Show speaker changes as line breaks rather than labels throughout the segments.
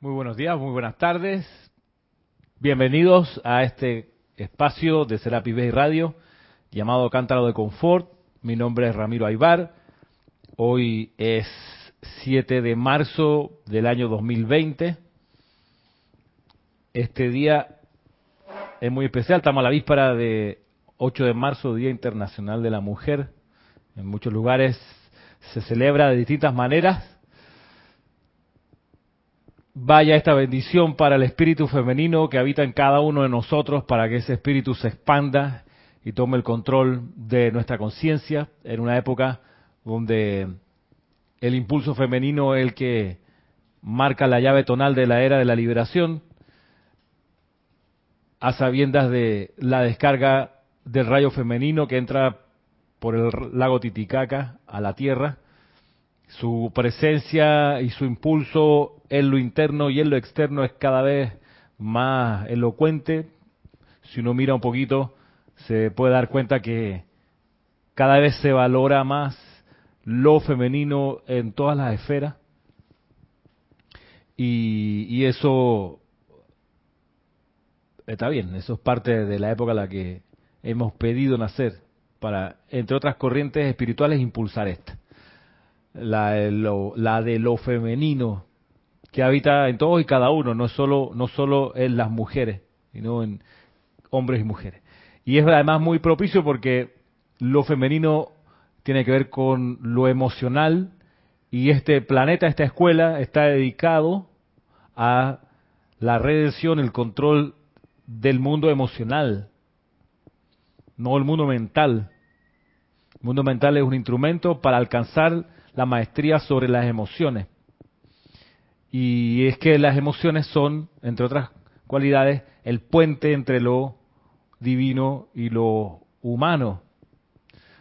Muy buenos días, muy buenas tardes. Bienvenidos a este espacio de Serapi Bay Radio llamado Cántaro de Confort. Mi nombre es Ramiro Aybar. Hoy es 7 de marzo del año 2020. Este día es muy especial. Estamos a la víspera de 8 de marzo, Día Internacional de la Mujer. En muchos lugares se celebra de distintas maneras. Vaya esta bendición para el espíritu femenino que habita en cada uno de nosotros para que ese espíritu se expanda y tome el control de nuestra conciencia en una época donde el impulso femenino es el que marca la llave tonal de la era de la liberación, a sabiendas de la descarga del rayo femenino que entra por el lago Titicaca a la Tierra, su presencia y su impulso en lo interno y en lo externo es cada vez más elocuente. Si uno mira un poquito, se puede dar cuenta que cada vez se valora más lo femenino en todas las esferas. Y, y eso está bien, eso es parte de la época en la que hemos pedido nacer para, entre otras corrientes espirituales, impulsar esta. La lo, la de lo femenino que habita en todos y cada uno, no solo, no solo en las mujeres, sino en hombres y mujeres. Y es además muy propicio porque lo femenino tiene que ver con lo emocional y este planeta, esta escuela está dedicado a la redención, el control del mundo emocional, no el mundo mental. El mundo mental es un instrumento para alcanzar la maestría sobre las emociones. Y es que las emociones son, entre otras cualidades, el puente entre lo divino y lo humano.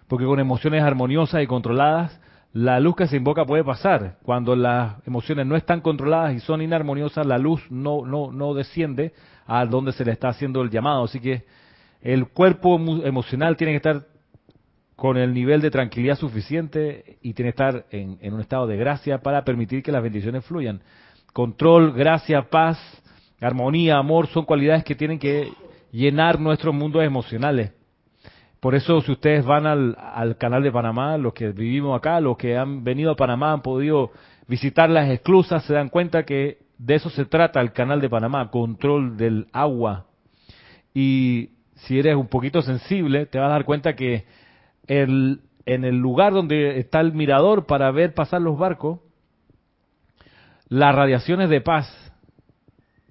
Porque con emociones armoniosas y controladas, la luz que se invoca puede pasar. Cuando las emociones no están controladas y son inarmoniosas, la luz no, no, no desciende a donde se le está haciendo el llamado. Así que el cuerpo emocional tiene que estar con el nivel de tranquilidad suficiente y tiene que estar en, un estado de gracia para permitir que las bendiciones fluyan. Control, gracia, paz, armonía, amor son cualidades que tienen que llenar nuestros mundos emocionales. Por eso si ustedes van al, al canal de Panamá, los que vivimos acá, los que han venido a Panamá, han podido visitar las esclusas, se dan cuenta que de eso se trata el canal de Panamá, control del agua. Y si eres un poquito sensible, te vas a dar cuenta que el, en el lugar donde está el mirador para ver pasar los barcos, las radiaciones de paz,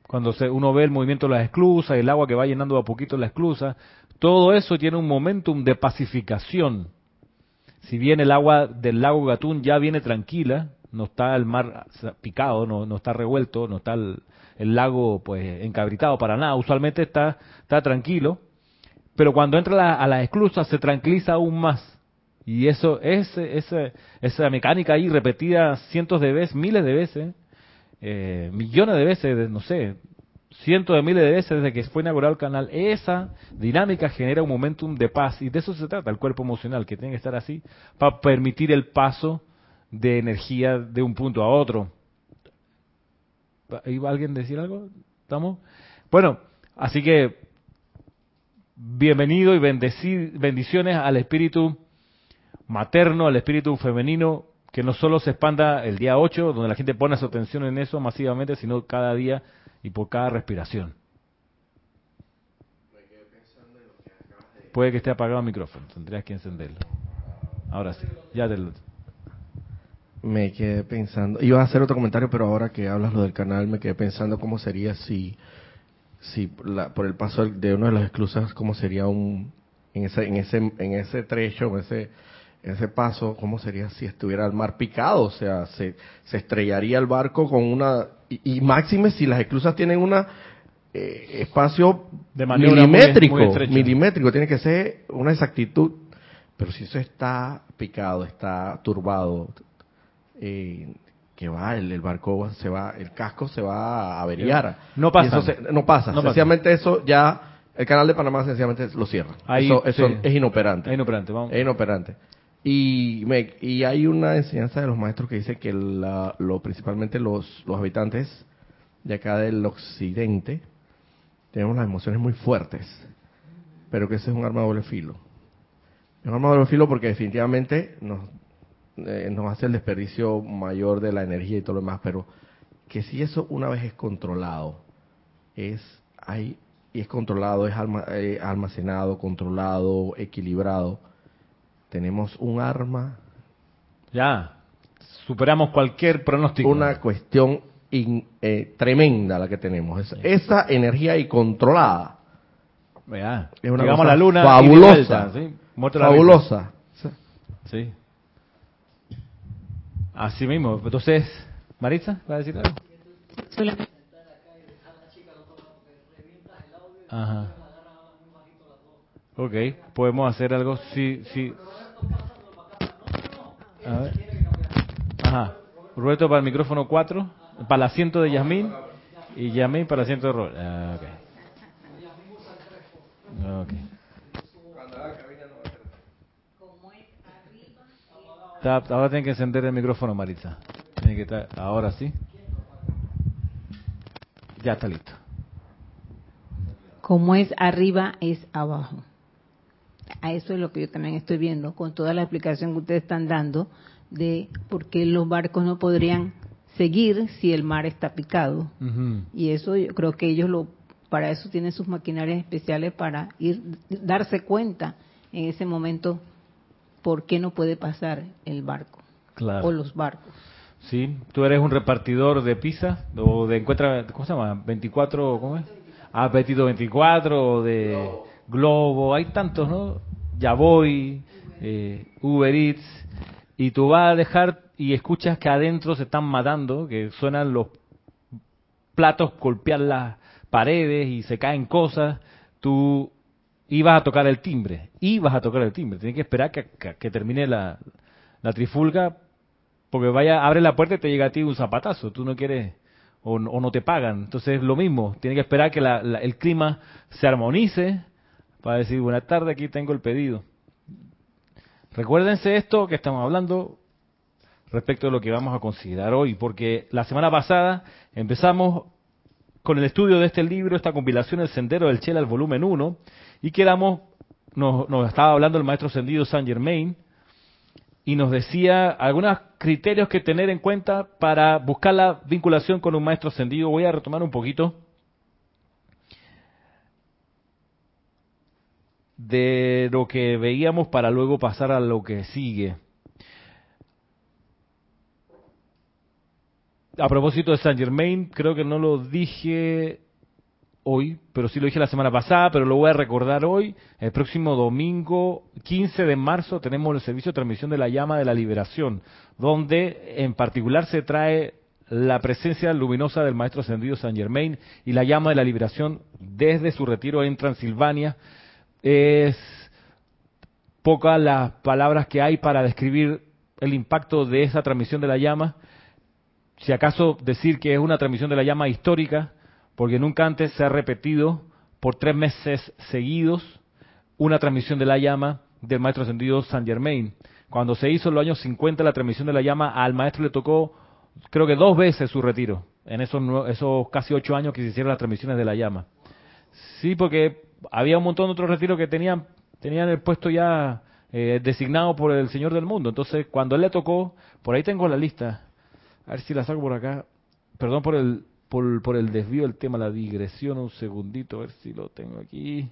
cuando se, uno ve el movimiento de las esclusas, el agua que va llenando a poquito la esclusa, todo eso tiene un momentum de pacificación. Si bien el agua del lago Gatún ya viene tranquila, no está el mar picado, no, no está revuelto, no está el, lago pues encabritado para nada, usualmente está, está tranquilo, pero cuando entra la, a las esclusas se tranquiliza aún más. Y eso, es esa, esa mecánica ahí repetida cientos de veces, miles de veces, eh, millones de veces, no sé, cientos de miles de veces desde que fue inaugurado el canal, esa dinámica genera un momentum de paz y de eso se trata el cuerpo emocional, que tiene que estar así para permitir el paso de energía de un punto a otro. ¿Iba alguien a decir algo? ¿Estamos? Bueno, así que bienvenido y bendiciones al espíritu materno, al espíritu femenino, que no solo se expanda el día 8, donde la gente pone su atención en eso masivamente, sino cada día y por cada respiración. Puede que esté apagado el micrófono, tendrías que encenderlo. Ahora sí, ya te lo...
Me quedé pensando, iba a hacer otro comentario, pero ahora que hablas lo del canal, me quedé pensando cómo sería si, si la, por el paso de una de las esclusas, cómo sería un, en ese, en ese, en ese trecho, en ese, en ese paso, cómo sería si estuviera el mar picado, o sea, se, se estrellaría el barco con una, y, y máxime si las esclusas tienen una eh, espacio
de
milimétrico,
muy, muy
milimétrico, tiene que ser una exactitud, pero si eso está picado, está turbado, eh, que va, el, el, barco se va, el casco se va a averiar.
No pasa.
Se, no pasa.
No
Sencillamente eso ya, el canal de Panamá sencillamente lo cierra.
Ahí,
eso eso
sí.
es inoperante.
Es inoperante, vamos.
Es inoperante. Y, me, y hay una enseñanza de los maestros que dice que la, lo, principalmente los, los habitantes de acá del occidente, tenemos las emociones muy fuertes, pero que ese es un arma de doble filo. Es un arma de doble filo porque definitivamente nos, eh, nos hace el desperdicio mayor de la energía y todo lo demás, pero que si eso una vez es controlado, es hay y es controlado, es eh, almacenado, controlado, equilibrado, tenemos un arma.
Ya, superamos cualquier pronóstico.
Una cuestión eh, tremenda la que tenemos. Esa energía y controlada.
Ya.
Es una
Llegamos a la luna.
Fabulosa.
¿sí?
Fabulosa.
Sí. Así mismo. Entonces, Maritza, ¿va a decir algo? Ajá. Ok, podemos hacer algo. Sí, sí. A ver. Ajá. Roberto para el micrófono 4, para el asiento de Yasmín y Yasmín para el asiento de Roberto. Ah, ok. okay. Ahora tiene que encender el micrófono, Maritza. Tiene que estar, ahora sí. Ya está listo.
Como es arriba, es abajo. A eso es lo que yo también estoy viendo con toda la explicación que ustedes están dando de por qué los barcos no podrían seguir si el mar está picado. Y eso yo creo que ellos lo para eso tienen sus maquinarias especiales para ir darse cuenta en ese momento por qué no puede pasar el barco o los barcos.
Sí, tú eres un repartidor de pizza o de encuentra, ¿cómo se llama? 24, ¿cómo es? Ah, Apetito 24 o de Globo, hay tantos, ¿no? Ya voy, eh, Uber Eats, y tú vas a dejar y escuchas que adentro se están matando, que suenan los platos golpear las paredes y se caen cosas, tú ibas a tocar el timbre, ibas a tocar el timbre, tienes que esperar que, que, termine la, la, trifulga, porque vaya, abre la puerta y te llega a ti un zapatazo, tú no quieres, o, no te pagan, entonces es lo mismo, tienes que esperar que el clima se armonice para decir, buenas tardes, aquí tengo el pedido. Recuérdense esto que estamos hablando respecto a lo que vamos a considerar hoy, porque la semana pasada empezamos con el estudio de este libro, esta compilación El Sendero del Chela, el volumen 1, y quedamos, nos, nos estaba hablando el maestro Sendido Saint Germain, y nos decía algunos criterios que tener en cuenta para buscar la vinculación con un maestro ascendido. Voy a retomar un poquito de lo que veíamos para luego pasar a lo que sigue. A propósito de Saint Germain, creo que no lo dije hoy, pero sí lo dije la semana pasada, pero lo voy a recordar hoy. El próximo domingo 15 de marzo tenemos el servicio de transmisión de la llama de la liberación, donde en particular se trae la presencia luminosa del Maestro Ascendido San Germain y la llama de la liberación desde su retiro en Transilvania. Es pocas las palabras que hay para describir el impacto de esa transmisión de la llama. Si acaso decir que es una transmisión de la llama histórica, porque nunca antes se ha repetido por tres meses seguidos una transmisión de la llama del maestro ascendido San Germain. Cuando se hizo en los años 50 la transmisión de la llama, al maestro le tocó, creo que dos veces su retiro, en esos, esos casi ocho años que se hicieron las transmisiones de la llama. Sí, porque había un montón de otros retiros que tenían, tenían el puesto ya eh, designado por el Señor del Mundo. Entonces, cuando él le tocó, por ahí tengo la lista, a ver si la saco por acá, perdón por el, por, por el desvío del tema, la digresión, un segundito, a ver si lo tengo aquí.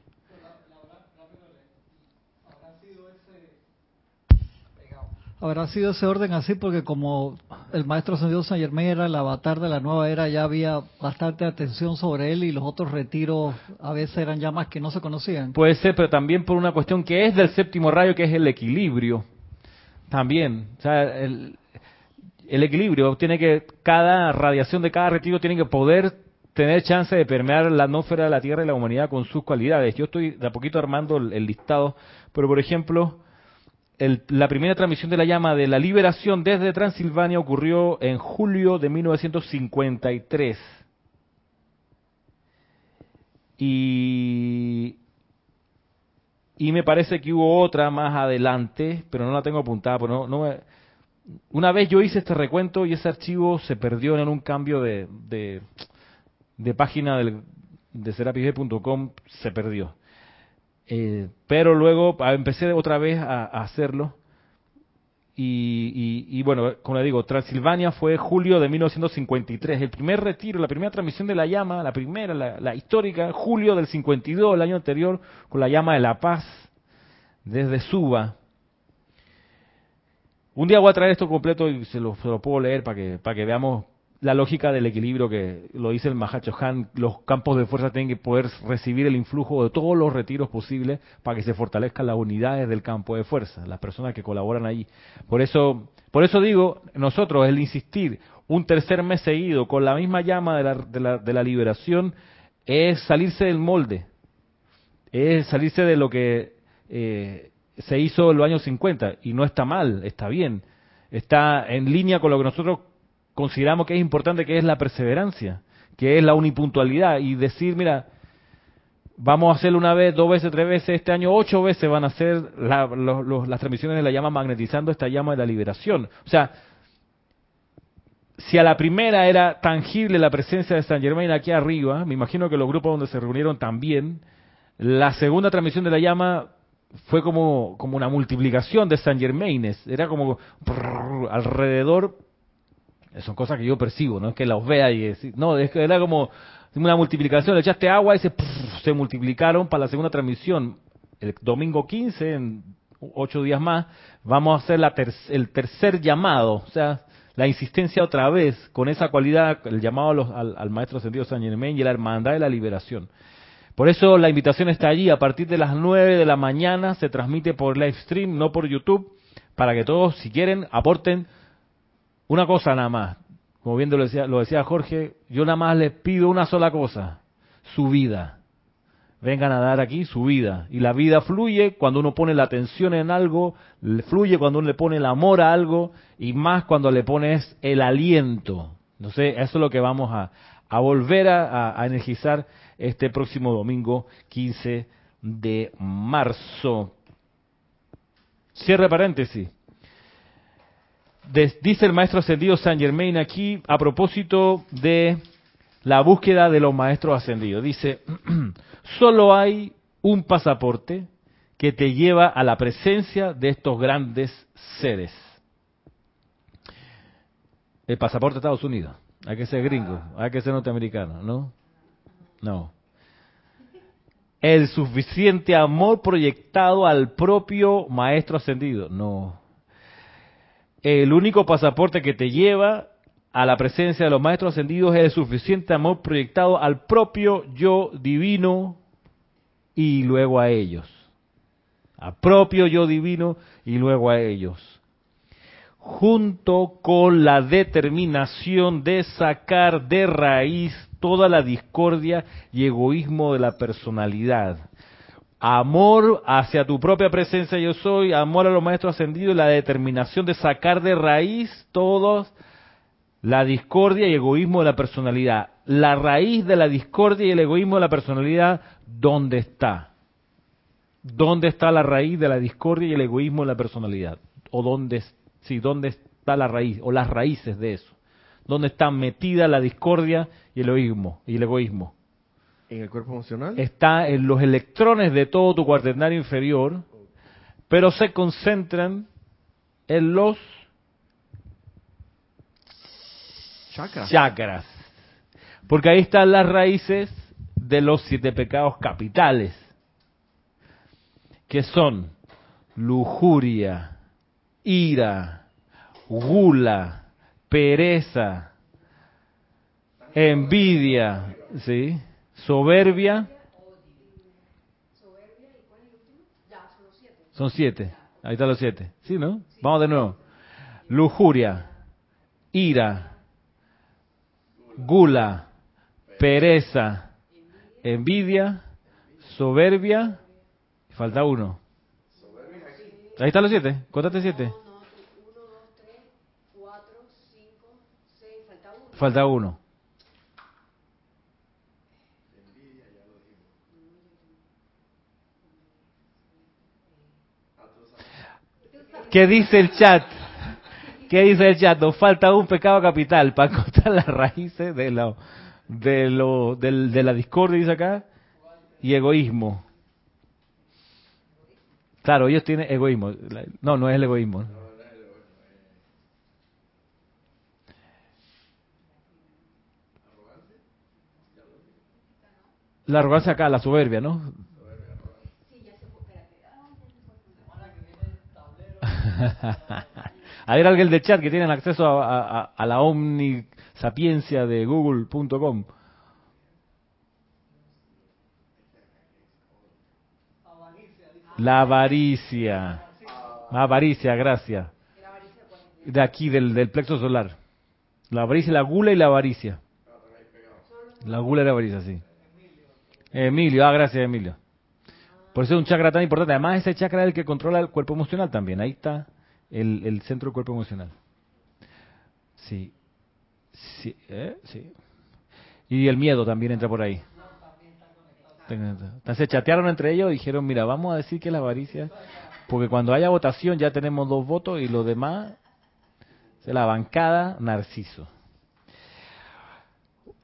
Habrá sido ese orden así porque como el maestro Ascendido San Germán era el avatar de la nueva era, ya había bastante atención sobre él y los otros retiros a veces eran llamas que no se conocían.
Puede ser, pero también por una cuestión que es del séptimo rayo, que es el equilibrio. También, o sea, el, el equilibrio, tiene que, cada radiación de cada retiro tiene que poder tener chance de permear la atmósfera de la Tierra y la humanidad con sus cualidades. Yo estoy de a poquito armando el, listado, pero por ejemplo, la primera transmisión de la llama de la liberación desde Transilvania ocurrió en julio de 1953. Y, y me parece que hubo otra más adelante, pero no la tengo apuntada, pero no, no me, una vez yo hice este recuento y ese archivo se perdió en un cambio de, de página del, de serapisb.com se perdió. Eh, pero luego ah, empecé otra vez a, hacerlo. Y, y- bueno, como le digo, Transilvania fue julio de 1953. El primer retiro, la primera transmisión de la llama, la primera, la histórica, julio del 52, el año anterior, con la llama de la paz, desde Suba. Un día voy a traer esto completo y se lo, se lo puedo leer para que, para que veamos la lógica del equilibrio que lo dice el Mahacho Han. Los campos de fuerza tienen que poder recibir el influjo de todos los retiros posibles para que se fortalezcan las unidades del campo de fuerza, las personas que colaboran allí. Por eso, por eso digo, nosotros el insistir un tercer mes seguido con la misma llama de la, de la, de la liberación es salirse del molde, es salirse de lo que eh, se hizo en los años 50 y no está mal, está bien, está en línea con lo que nosotros consideramos que es importante, que es la perseverancia, que es la unipuntualidad y decir, mira, vamos a hacerlo una vez, dos veces, tres veces, este año ocho veces van a ser la- los- los- las transmisiones de la llama magnetizando esta llama de la liberación. O sea, si a la primera era tangible la presencia de San Germain aquí arriba, me imagino que los grupos donde se reunieron también, la segunda transmisión de la llama fue como, como una multiplicación de San Germaines, era como alrededor, son cosas que yo percibo, no es que los vea y decir, no, es que era como una multiplicación, le echaste agua y se, se multiplicaron para la segunda transmisión. El domingo 15, en ocho días más, vamos a hacer la ter- el tercer llamado, o sea, la insistencia otra vez con esa cualidad, el llamado a los- al, al Maestro Ascendido San Germain y la hermandad de la liberación. Por eso la invitación está allí, a partir de las 9 de la mañana se transmite por live stream, no por YouTube, para que todos, si quieren, aporten una cosa nada más. Como bien lo decía, lo decía Jorge, yo nada más les pido una sola cosa, su vida. Vengan a dar aquí su vida. Y la vida fluye cuando uno pone la atención en algo, fluye cuando uno le pone el amor a algo, y más cuando le pones el aliento. No sé, eso es lo que vamos a, a volver a energizar este próximo domingo 15 de marzo. Cierre paréntesis. Dice el maestro ascendido San Germain aquí a propósito de la búsqueda de los maestros ascendidos. Dice, solo hay un pasaporte que te lleva a la presencia de estos grandes seres. El pasaporte de Estados Unidos. Hay que ser gringo, hay que ser norteamericano, ¿no? No. El suficiente amor proyectado al propio maestro ascendido. No. El único pasaporte que te lleva a la presencia de los maestros ascendidos es el suficiente amor proyectado al propio yo divino y luego a ellos. Al propio yo divino y luego a ellos. Junto con la determinación de sacar de raíz toda la discordia y egoísmo de la personalidad. Amor hacia tu propia presencia yo soy, amor a los maestros ascendidos y la determinación de sacar de raíz todos la discordia y egoísmo de la personalidad. La raíz de la discordia y el egoísmo de la personalidad, ¿dónde está? ¿Dónde está la raíz de la discordia y el egoísmo de la personalidad? ¿O dónde, sí, dónde está la raíz? ¿O las raíces de eso? ¿Dónde está metida la discordia y el egoísmo? Y el egoísmo?
¿En el cuerpo emocional?
Está en los electrones de todo tu cuaternario inferior, pero se concentran en los
Chakra.
chakras. Porque ahí están las raíces de los siete pecados capitales, que son lujuria, ira, gula, pereza, envidia, ¿sí? soberbia. Son siete. Ahí están los siete. ¿Sí, no? Vamos de nuevo. Lujuria, ira, gula, pereza, envidia, soberbia. Falta uno. Ahí están los siete. Cuéntate siete. Falta uno. ¿Qué dice el chat? ¿Qué dice el chat? Nos falta un pecado capital para encontrar las raíces de, lo- de, lo, del- de la discordia, dice acá, y egoísmo. Claro, ellos tienen egoísmo. La- No, no es el egoísmo. La arrogancia acá, la soberbia, ¿no? A ver, alguien del chat que tienen acceso a, a- la omnisapiencia de google.com. La avaricia. Avaricia, gracias. De aquí, del, del plexo solar. La avaricia, la gula y la avaricia. La gula y la avaricia, sí. Emilio, ah, gracias Emilio. Por eso es un chakra tan importante. Además, ese chakra es el que controla el cuerpo emocional también. Ahí está el, centro del cuerpo emocional. Sí. Sí, ¿eh? sí. Y el miedo también entra por ahí. Entonces se chatearon entre ellos y dijeron, mira, vamos a decir que la avaricia, porque cuando haya votación ya tenemos dos votos y los demás, la bancada Narciso.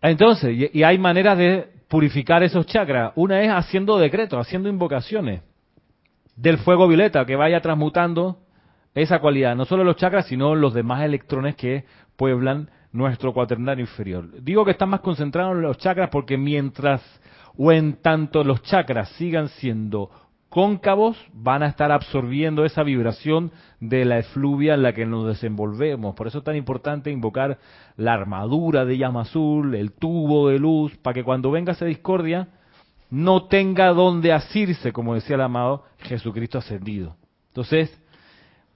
Entonces, y hay maneras de purificar esos chakras. Una es haciendo decretos, haciendo invocaciones del fuego violeta que vaya transmutando esa cualidad, no solo los chakras, sino los demás electrones que pueblan nuestro cuaternario inferior. Digo que están más concentrados en los chakras porque mientras o en tanto los chakras sigan siendo cóncavos, van a estar absorbiendo esa vibración de la efluvia en la que nos desenvolvemos. Por eso es tan importante invocar la armadura de llama azul, el tubo de luz, para que cuando venga esa discordia no tenga donde asirse, como decía el amado Jesucristo ascendido. Entonces,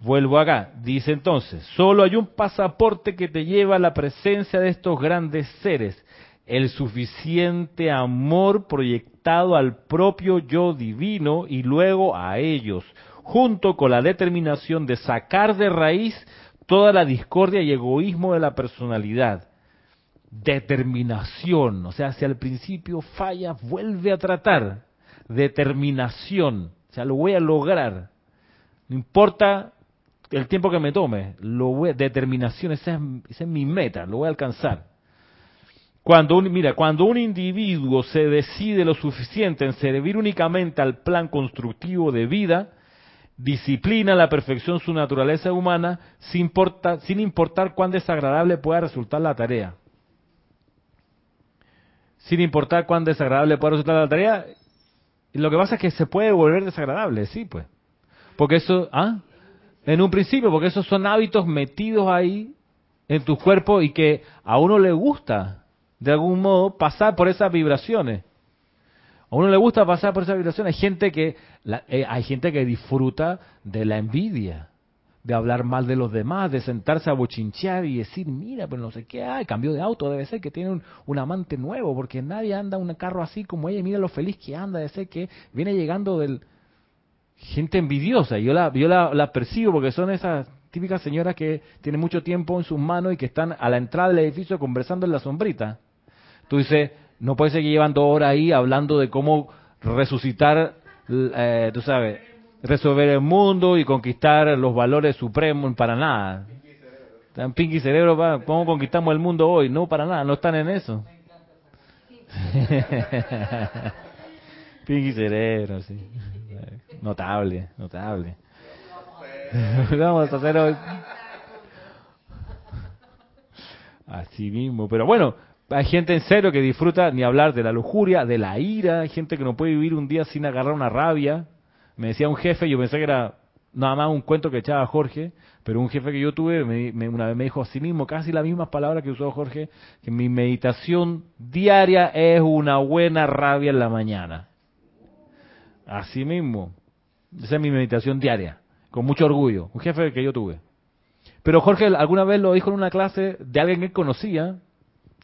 vuelvo acá. Dice entonces, solo hay un pasaporte que te lleva a la presencia de estos grandes seres, el suficiente amor proyectado al propio yo divino y luego a ellos, junto con la determinación de sacar de raíz toda la discordia y egoísmo de la personalidad. Determinación, o sea, si al principio falla, vuelve a tratar. Determinación, o sea, lo voy a lograr. No importa el tiempo que me tome, lo voy, determinación, esa es, esa es mi meta, lo voy a alcanzar. Cuando un, mira, cuando un individuo se decide lo suficiente en servir únicamente al plan constructivo de vida, disciplina a la perfección su naturaleza humana, sin, importa- sin importar cuán desagradable pueda resultar la tarea. Sin importar cuán desagradable pueda resultar la tarea, lo que pasa es que se puede volver desagradable, sí, pues. Porque eso, ¿ah? En un principio, porque esos son hábitos metidos ahí en tu cuerpo y que a uno le gusta, de algún modo, pasar por esas vibraciones. A uno le gusta pasar por esas vibraciones. Hay gente que, la- eh, hay gente que disfruta de la envidia, de hablar mal de los demás, de sentarse a bochinchear y decir, mira, pero no sé qué, ay, cambió de auto, debe ser que tiene un, un amante nuevo, porque nadie anda un carro así como ella, mira lo feliz que anda, debe ser que viene llegando del, gente envidiosa. Yo la, yo la, la percibo porque son esas típicas señoras que tienen mucho tiempo en sus manos y que están a la entrada del edificio conversando en la sombrita. Tú dices, no puedes seguir llevando horas ahí hablando de cómo resucitar, eh, tú sabes, resolver el mundo y conquistar los valores supremos para nada. Están pinky cerebro, ¿cómo conquistamos el mundo hoy? No, para nada, no están en eso. pinky cerebro, sí. Notable, notable. Vamos a. Así mismo, pero bueno, hay gente en serio que disfruta ni hablar de la lujuria, de la ira, hay gente que no puede vivir un día sin agarrar una rabia. Me decía un jefe, yo pensé que era nada más un cuento que echaba Jorge, pero un jefe que yo tuve me- una vez me dijo así mismo, casi las mismas palabras que usó Jorge, que mi meditación diaria es una buena rabia en la mañana. Así mismo. Esa es mi meditación diaria, con mucho orgullo. Un jefe que yo tuve. Pero Jorge alguna vez lo dijo en una clase de alguien que él conocía,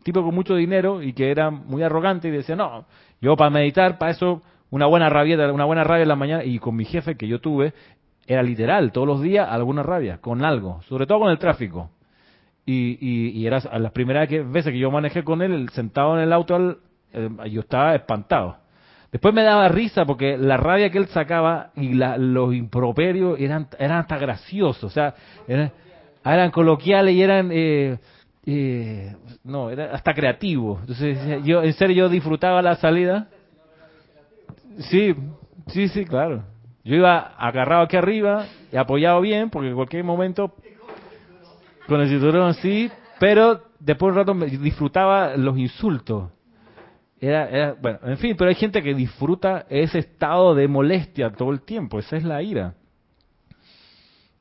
tipo con mucho dinero y que era muy arrogante y decía, no, yo para meditar, para eso, una buena rabieta, una buena rabia en la mañana. Y con mi jefe que yo tuve, era literal, todos los días alguna rabia, con algo, sobre todo con el tráfico. Y, y, y era las primeras veces que yo manejé con él, sentado en el auto, eh, yo estaba espantado. Después me daba risa porque la rabia que él sacaba y la- los improperios eran, eran hasta graciosos, o sea, eran, eran coloquiales y eran, eh, eh, no, era hasta creativo. Entonces, yo, en serio, yo disfrutaba la salida. Sí, sí, sí, claro. Yo iba agarrado aquí arriba y apoyado bien, porque en cualquier momento, con el cinturón así, pero después de un rato disfrutaba los insultos. Era, era, bueno, en fin, pero hay gente que disfruta ese estado de molestia todo el tiempo, esa es la ira.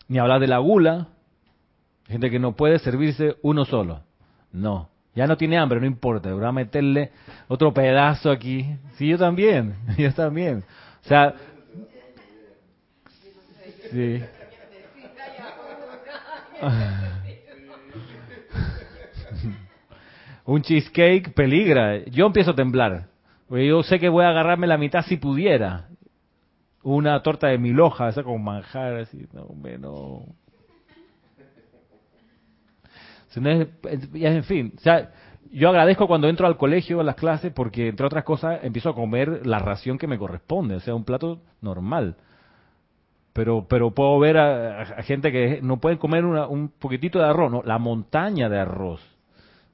Ni hablar de la gula, gente que no puede servirse uno solo. No, ya no tiene hambre, no importa, voy a meterle otro pedazo aquí. Sí, yo también, yo también. O sea, sí. Un cheesecake peligra. Yo empiezo a temblar. Yo sé que voy a agarrarme la mitad si pudiera. Una torta de mil hojas, esa con manjar, así. No, hombre, no. En fin, o sea, yo agradezco cuando entro al colegio a las clases porque, entre otras cosas, empiezo a comer la ración que me corresponde, o sea, un plato normal. Pero, pero puedo ver a, a gente que no pueden comer una- un poquitito de arroz, no, la montaña de arroz.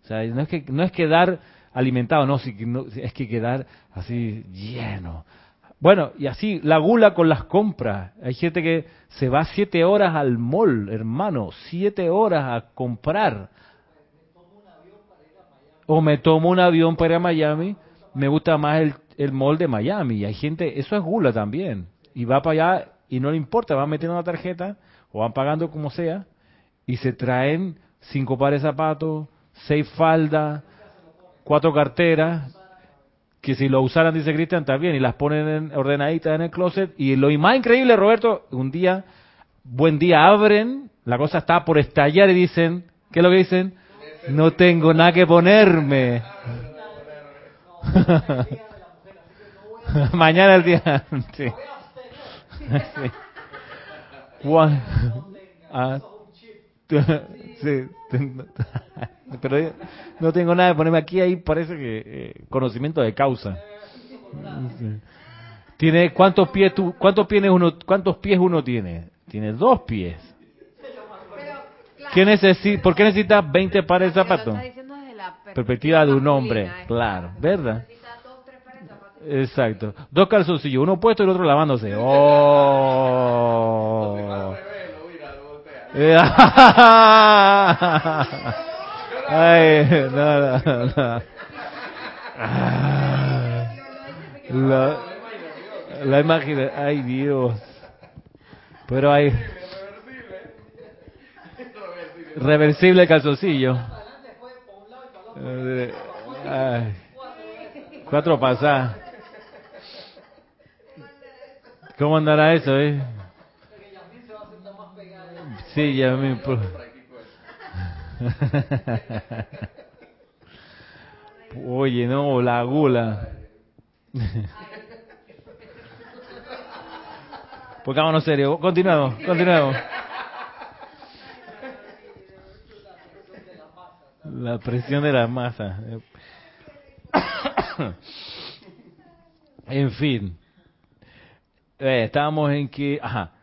No es que no es quedar alimentado, no, es que quedar así lleno. Bueno, y así, la gula con las compras. Hay gente que se va siete horas al mall, hermano, siete horas a comprar. O me tomo un avión para ir a Miami, me gusta más el, el mall de Miami. Y hay gente, eso es gula también. Y va para allá y no le importa, van metiendo la tarjeta o van pagando como sea y se traen cinco pares de zapatos, seis faldas, cuatro carteras, que si lo usaran, dice Cristian, también, y las ponen en- ordenaditas en el closet. Y lo más increíble, Roberto, un día, buen día, abren, la cosa está por estallar y dicen, ¿qué es lo que dicen? No tengo nada que ponerme. Mañana el día. sí. Sí. Sí, pero yo no tengo nada de ponerme aquí, ahí parece que eh, conocimiento de causa. Sí. Tiene cuántos pies tú, cuántos pies uno, cuántos pies uno tiene? Tiene dos pies. ¿Qué necesi ¿Por qué necesitas 20 pares de zapatos? Perspectiva de un hombre, claro, ¿verdad? Exacto. Dos calzoncillos, uno puesto y el otro lavándose. Oh. Ay, no, no, no. Ah, La, la imagen, ay Dios. Pero hay reversible calzoncillo. Eh. Cuatro pasadas. ¿Cómo andará eso, eh? Sí, ya me... Oye, no, la gula. Pongámonos serio. Continuemos, continuemos. La presión de la masa. En fin. Eh, estábamos en que, ajá,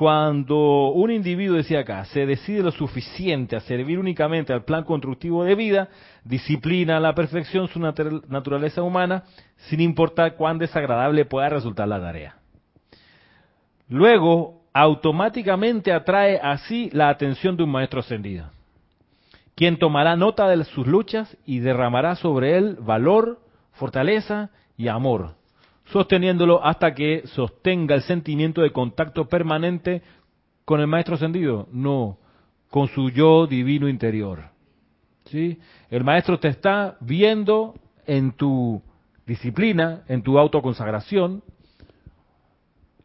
cuando un individuo, decía acá, se decide lo suficiente a servir únicamente al plan constructivo de vida, disciplina a la perfección su natu- naturaleza humana, sin importar cuán desagradable pueda resultar la tarea. Luego, automáticamente atrae así la atención de un maestro ascendido, quien tomará nota de sus luchas y derramará sobre él valor, fortaleza y amor, sosteniéndolo hasta que sostenga el sentimiento de contacto permanente con el maestro ascendido, no, con su yo divino interior. ¿Sí? El maestro te está viendo en tu disciplina, en tu autoconsagración,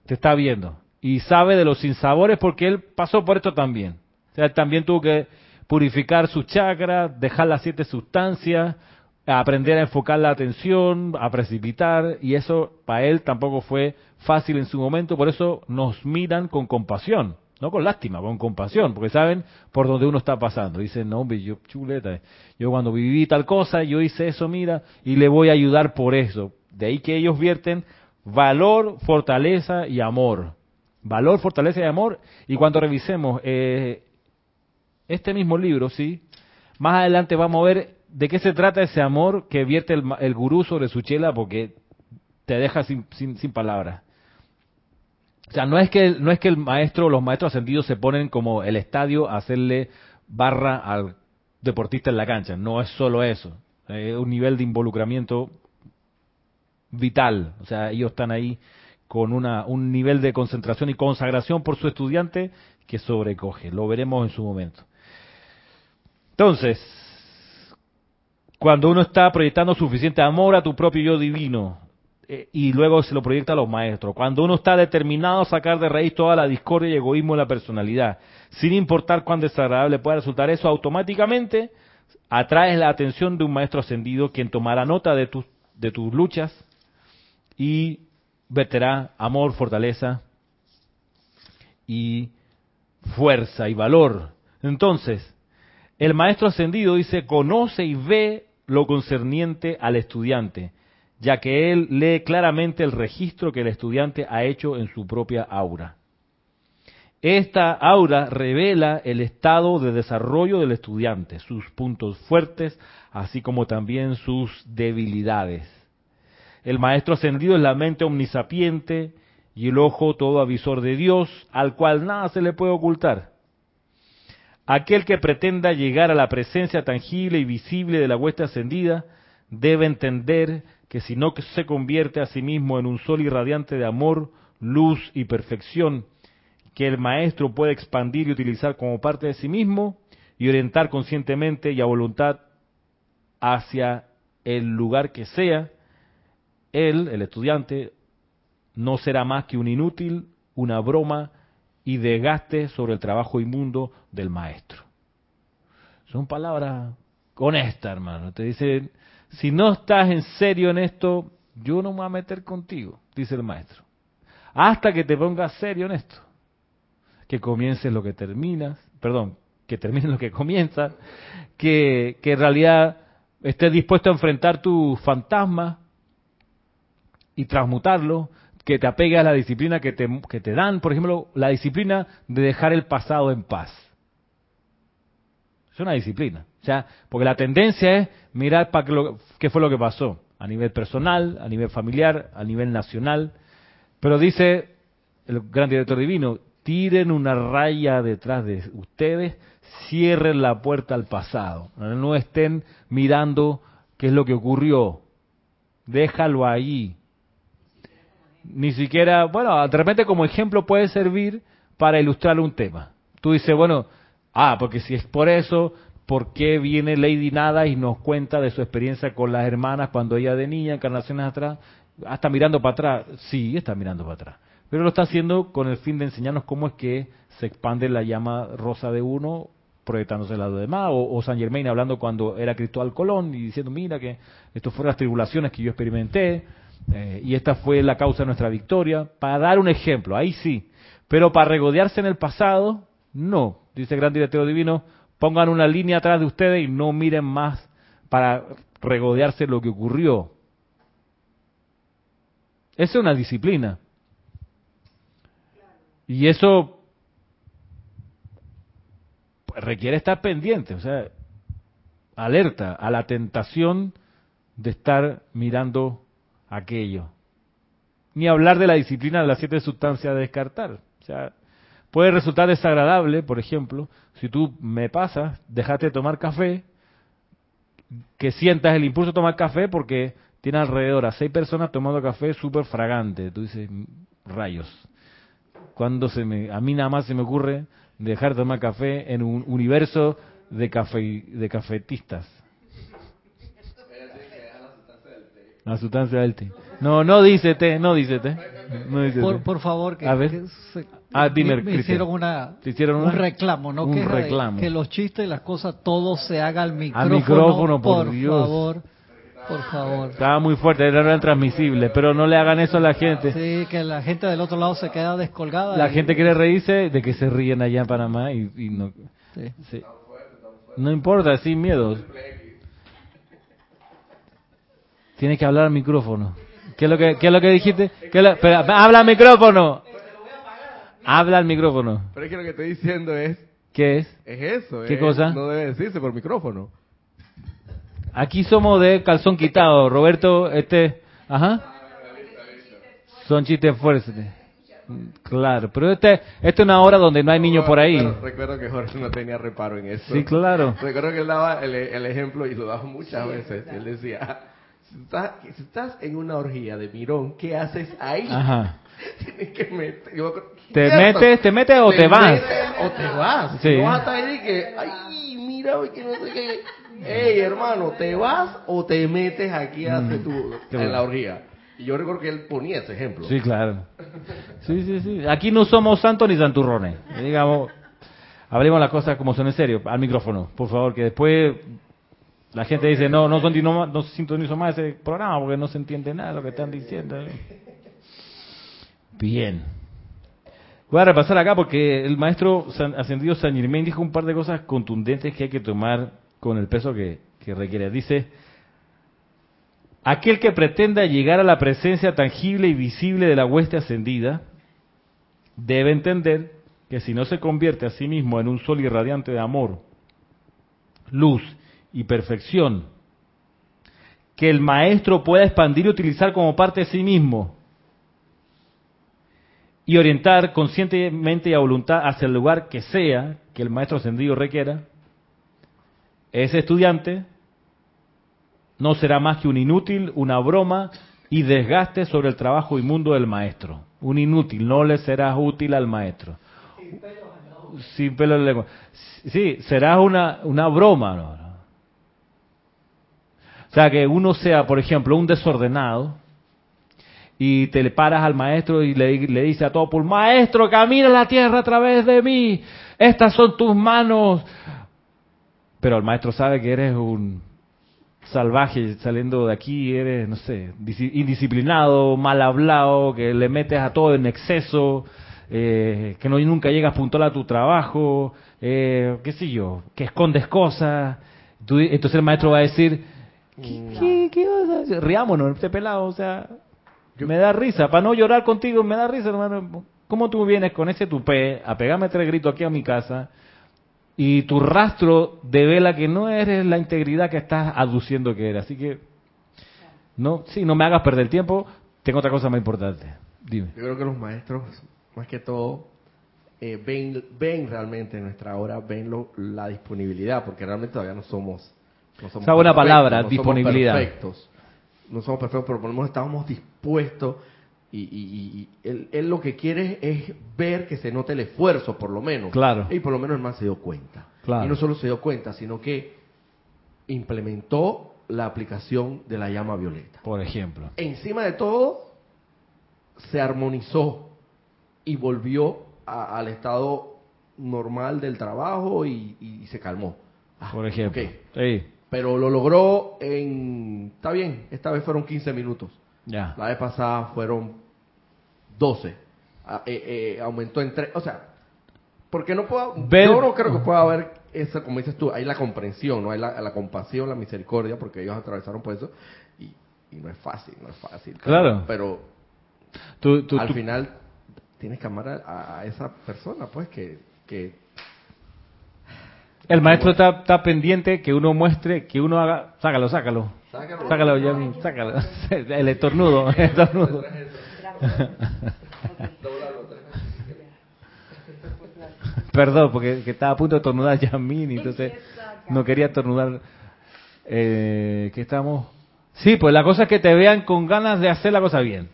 te está viendo y sabe de los sinsabores porque él pasó por esto también. O sea, él también tuvo que purificar sus chakras, dejar las siete sustancias, aprender a enfocar la atención, a precipitar, y eso para él tampoco fue fácil en su momento, por eso nos miran con compasión, no con lástima, con compasión, porque saben por dónde uno está pasando. Dicen, no, hombre, yo chuleta, yo cuando viví tal cosa, yo hice eso, mira, y le voy a ayudar por eso. De ahí que ellos vierten valor, fortaleza y amor. Valor, fortaleza y amor. Y cuando revisemos eh, este mismo libro, sí, Más adelante vamos a ver de qué se trata ese amor que vierte el, el gurú sobre su chela porque te deja sin, sin, sin palabras. O sea, no es que no es que el maestro, los maestros ascendidos se ponen como el estadio a hacerle barra al deportista en la cancha. No es solo eso. Es un nivel de involucramiento vital. O sea, ellos están ahí con una, un nivel de concentración y consagración por su estudiante que sobrecoge. Lo veremos en su momento. Entonces, cuando uno está proyectando suficiente amor a tu propio yo divino, eh, y luego se lo proyecta a los maestros. Cuando uno está determinado a sacar de raíz toda la discordia y egoísmo de la personalidad, sin importar cuán desagradable pueda resultar eso, automáticamente atraes la atención de un maestro ascendido quien tomará nota de tus, de tus luchas y verterá amor, fortaleza y fuerza y valor. Entonces, el maestro ascendido dice, conoce y ve lo concerniente al estudiante ya que él lee claramente el registro que el estudiante ha hecho en su propia aura. Esta aura revela el estado de desarrollo del estudiante, sus puntos fuertes, así como también sus debilidades. El maestro ascendido es la mente omnisapiente y el ojo todo avisor de Dios, al cual nada se le puede ocultar. Aquel que pretenda llegar a la presencia tangible y visible de la huesta ascendida debe entender que si no se convierte a sí mismo en un sol irradiante de amor, luz y perfección, que el maestro puede expandir y utilizar como parte de sí mismo y orientar conscientemente y a voluntad hacia el lugar que sea, él, el estudiante, no será más que un inútil, una broma y desgaste sobre el trabajo inmundo del maestro. Son palabras honestas, hermano. Te dicen, si no estás en serio en esto, yo no me voy a meter contigo, dice el maestro. Hasta que te pongas serio en esto. Que comiences lo que terminas, perdón, que termines lo que comienza, que, que en realidad estés dispuesto a enfrentar tus fantasmas y transmutarlo, que te apegues a la disciplina que te, que te dan, por ejemplo, la disciplina de dejar el pasado en paz. Es una disciplina. O sea, porque la tendencia es mirar para qué, fue lo que pasó, a nivel personal, a nivel familiar, a nivel nacional. Pero dice el gran director divino, tiren una raya detrás de ustedes, cierren la puerta al pasado. No estén mirando qué es lo que ocurrió. Déjalo ahí. Ni siquiera, bueno, de repente como ejemplo puede servir para ilustrar un tema. Tú dices, bueno, Ah, porque si es por eso, ¿por qué viene Lady Nada y nos cuenta de su experiencia con las hermanas cuando ella de niña, encarnaciones atrás? Está mirando para atrás. Sí, está mirando para atrás. Pero lo está haciendo con el fin de enseñarnos cómo es que se expande la llama rosa de uno proyectándose al lado de más, o, San Germain hablando cuando era Cristóbal Colón y diciendo, mira que esto fueron las tribulaciones que yo experimenté, eh, y esta fue la causa de nuestra victoria, para dar un ejemplo, ahí sí, pero para regodearse en el pasado, no, dice el gran director divino, pongan una línea atrás de ustedes y no miren más para regodearse lo que ocurrió. Esa es una disciplina. Y eso requiere estar pendiente, o sea, alerta a la tentación de estar mirando aquello. Ni hablar de la disciplina de las siete sustancias de descartar. O sea, Puede resultar desagradable, por ejemplo, si tú me pasas, dejaste de tomar café, que sientas el impulso de tomar café porque tiene alrededor a seis personas tomando café súper fragante. Tú dices, rayos. Cuando se me, a mí nada más se me ocurre dejar de tomar café en un universo de, café, de cafetistas. La sustancia del té. No, no dice té, no dice té.
por, por, favor, que,
a ver. Ah, dime,
me, hicieron, una,
hicieron
un reclamo, ¿no?
Un
que,
reclamo.
que los chistes y las cosas, todo se haga al micrófono.
Al micrófono, por,
por
Dios.
favor. Por favor.
Estaba muy fuerte, era intransmisible, pero no le hagan eso a la gente.
Sí, que la gente del otro lado se queda descolgada.
La gente quiere reírse de que se ríen allá en Panamá y, y no.
Sí.
Sí. No importa, sin miedo. Tienes que hablar al micrófono. ¿Qué es lo que, qué es lo que dijiste? ¿Qué es lo- pero, habla al micrófono. Habla al micrófono.
Pero es que lo que estoy diciendo es
¿Qué es?
Es eso.
¿Qué
es-
cosa?
No debe decirse por micrófono.
Aquí somos de calzón quitado. Roberto, este... Ajá. Son chistes fuertes. Claro, pero este, esta es una hora donde no hay niños por ahí.
Recuerdo, recuerdo que Jorge no tenía reparo en eso.
Sí, claro.
Recuerdo que él daba el, el ejemplo y lo daba muchas veces. Él decía, "Ah, si estás, si estás en una orgía de mirón, ¿qué haces ahí?
Ajá.
Tienes que meter. yo
¿Te
¿cierto?
metes, te metes o te vas?
metes o te vas.
Sí.
No vas a estar ahí que, ay, mira, que no sé qué. Ey, hermano, ¿te vas o te metes aquí a hacer tu,
Mm.
En la orgía? Y yo recuerdo que él ponía ese ejemplo.
Sí, claro. Sí, sí, sí. Aquí no somos santos ni santurrones. Digamos, hablemos las cosas como son en serio. Al micrófono, por favor, que después la gente dice, no, no, continúo, no sintonizo más ese programa porque no se entiende nada de lo que están diciendo. Bien. Voy a repasar acá porque el maestro ascendido San Germain dijo un par de cosas contundentes que hay que tomar con el peso que, que requiere. Dice, aquel que pretenda llegar a la presencia tangible y visible de la hueste ascendida, debe entender que si no se convierte a sí mismo en un sol irradiante de amor, luz y perfección, que el maestro pueda expandir y utilizar como parte de sí mismo, y orientar conscientemente y a voluntad hacia el lugar que sea que el maestro ascendido requiera, ese estudiante no será más que un inútil, una broma y desgaste sobre el trabajo inmundo del maestro. Un inútil, no le serás útil al maestro. Sin pelo en la lengua. Sí, serás una, una broma. ¿no? Sea, que uno sea, por ejemplo, un desordenado y te le paras al maestro y le, dice a todo por maestro, camina la tierra a través de mí, estas son tus manos. Pero el maestro sabe que eres un salvaje saliendo de aquí, eres, no sé, indisciplinado, mal hablado, que le metes a todo en exceso, eh, que no nunca llegas puntual a tu trabajo, eh, qué sé yo, que escondes cosas. Entonces el maestro va a decir, ¿qué, qué, qué vas a hacer? Riámonos, este pelado, o sea, me da risa, para no llorar contigo, me da risa, hermano. ¿Cómo tú vienes con ese tupé a pegarme tres gritos aquí a mi casa? y tu rastro devela que no eres la integridad que estás aduciendo que eres. Así que, no, sí, no me hagas perder el tiempo. Tengo otra cosa más importante. Dime.
Yo creo que los maestros, más que todo, eh, ven, ven realmente en nuestra hora, ven lo- la disponibilidad, porque realmente todavía no somos. No somos
Esa buena
perfectos,
palabra,
no somos perfectos. No somos perfectos, pero por lo menos estamos dispuestos. Y, y- y- y él, él lo que quiere es ver que se note el esfuerzo, por lo menos.
Claro.
Y por lo menos el man se dio cuenta.
Claro.
Y no solo se dio cuenta, sino que implementó la aplicación de la llama violeta
Por ejemplo.
encima de todo, se armonizó y volvió a- al estado normal del trabajo y, y se calmó. Ah,
Por ejemplo.
ok.
Sí,
Pero lo logró en... Está bien, esta vez fueron 15 minutos.
ya.
La vez pasada fueron 12. Ah, eh, eh, aumentó en 3. O sea, porque no puedo... Yo no creo que pueda haber esa, como dices tú, hay la comprensión, no hay la, la compasión, la misericordia, porque ellos atravesaron por eso. Y, y no es fácil, no es fácil.
Claro.
Pero
Tú- tú-
al
tú-
final tienes que amar a, a esa persona, pues, que, que
el maestro está, está pendiente que uno muestre, que uno haga... Sácalo, sácalo.
Sácalo.
Sácalo, ya, sácalo. El estornudo. El estornudo. Perdón, porque que estaba a punto de estornudar Yasmin, y entonces no quería estornudar. Eh, ¿Qué estamos? Sí, pues la cosa es que te vean con ganas de hacer la cosa bien.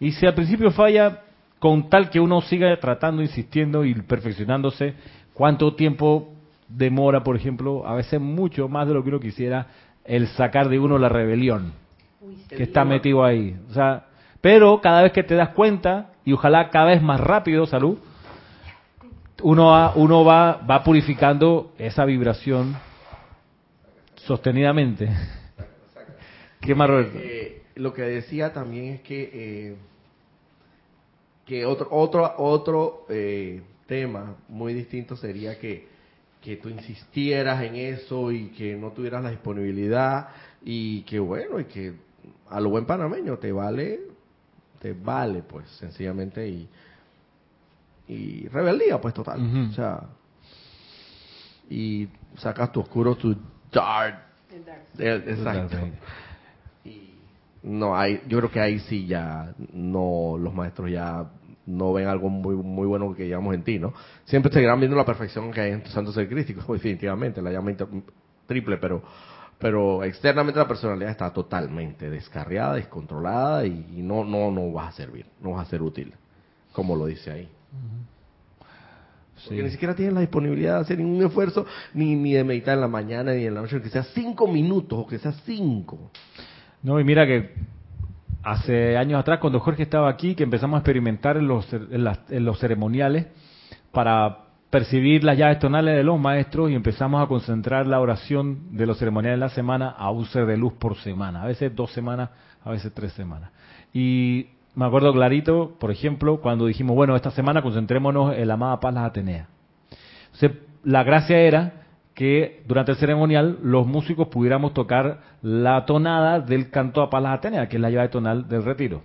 Y si al principio falla, con tal que uno siga tratando, insistiendo y perfeccionándose, ¿cuánto tiempo demora, por ejemplo? A veces mucho más de lo que uno quisiera el sacar de uno la rebelión que está metido ahí. O sea, pero cada vez que te das cuenta, y ojalá cada vez más rápido, salud, uno va, uno va, va purificando esa vibración sostenidamente. ¿Qué más, Roberto?
Eh, lo que decía también es que eh, que otro otro otro eh, tema muy distinto sería que que tú insistieras en eso y que no tuvieras la disponibilidad y que bueno y que a lo buen panameño te vale te vale pues sencillamente y y rebeldía pues total o sea y sacas tu oscuro, tu dark. Eh, Exacto. Y no hay, yo creo que ahí sí ya no los maestros ya no ven algo muy muy bueno que digamos en ti, ¿no? Siempre seguirán viendo la perfección que hay en tu santo ser crístico, definitivamente, la llama triple, pero pero externamente la personalidad está totalmente descarriada, descontrolada y, y no no no vas a servir, no vas a ser útil, como lo dice ahí. Porque ni siquiera tienes la disponibilidad de hacer ningún esfuerzo, ni, ni de meditar en la mañana, ni en la noche, que sea cinco minutos, o que sea cinco.
No, y mira que hace años atrás, cuando Jorge estaba aquí, que empezamos a experimentar en los, ceremoniales para percibir las llaves tonales de los maestros y empezamos a concentrar la oración de los ceremoniales de la semana a un ser de luz por semana, a veces dos semanas, a veces tres semanas. Y me acuerdo clarito, por ejemplo, cuando dijimos, bueno, esta semana concentrémonos en la amada paz las Ateneas. Entonces, la gracia era que durante el ceremonial los músicos pudiéramos tocar la tonada del canto a Palas Atenea, que es la llave tonal del retiro.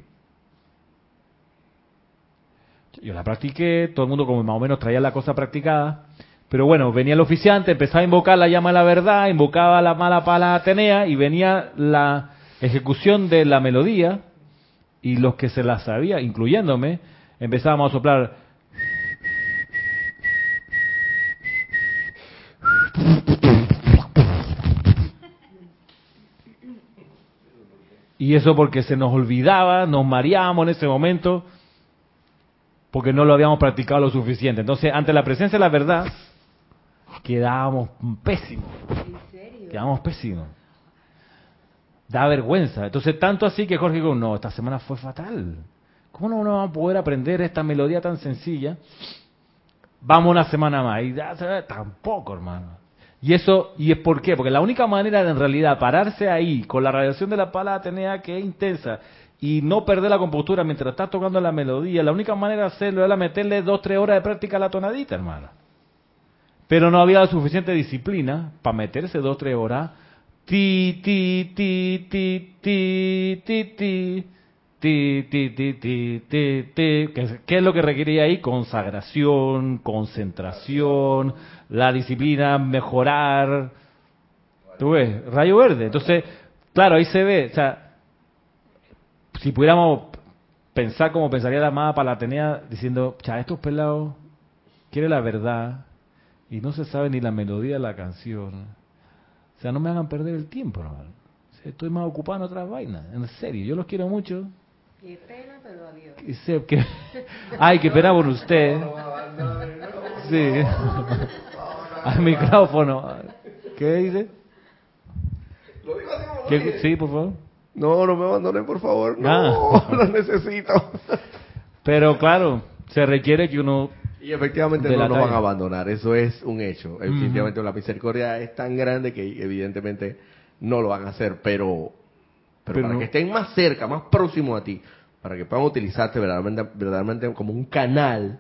Yo la practiqué, todo el mundo como más o menos traía la cosa practicada, pero bueno, venía el oficiante, empezaba a invocar la llama de la verdad, invocaba la mala pala Atenea y venía la ejecución de la melodía y los que se la sabía, incluyéndome, empezábamos a soplar Y eso porque se nos olvidaba, nos mareábamos en ese momento, porque no lo habíamos practicado lo suficiente. Entonces, ante la presencia de la verdad, quedábamos pésimos. Quedábamos pésimos. Da vergüenza. Entonces, tanto así que Jorge dijo, no, esta semana fue fatal. ¿Cómo no vamos a poder aprender esta melodía tan sencilla? Vamos una semana más. Y ya, tampoco, hermano. Y eso, ¿y es por qué? Porque la única manera de en realidad pararse ahí con la radiación de la pala Atenea que es intensa y no perder la compostura mientras estás tocando la melodía, la única manera de hacerlo era meterle dos, tres horas de práctica a la tonadita, hermano. Pero no había suficiente disciplina para meterse dos, tres horas. Ti, ti, ti, ti, ti, ti, ti. Ti, ti, ti, ti, ti, ti. ¿Qué, ¿Qué es lo que requería ahí? Consagración, concentración, la disciplina, mejorar. ¿Tú ves? Rayo verde. Entonces, claro, ahí se ve. O sea, si pudiéramos pensar como pensaría la amada Palatenea, diciendo, cha, estos pelados quieren la verdad y no se sabe ni la melodía de la canción. O sea, no me hagan perder el tiempo, hermano. Estoy más ocupado en otras vainas. En serio, yo los quiero mucho.
Qué pena, pero adiós.
Y sé que... Ay, qué pena por usted. Sí. Al micrófono. ¿Qué dice? ¿Qué- Sí, por favor.
No, no me abandonen, por favor. No,
Ah.
lo necesito.
Pero claro, se requiere que uno...
Y efectivamente no
la
nos van a abandonar, eso es un hecho. Definitivamente la misericordia es tan grande que evidentemente no lo van a hacer, pero, pero,
Pero
para
no-
que estén más cerca, más próximos a ti, para que puedan utilizarte verdaderamente, verdaderamente como un canal.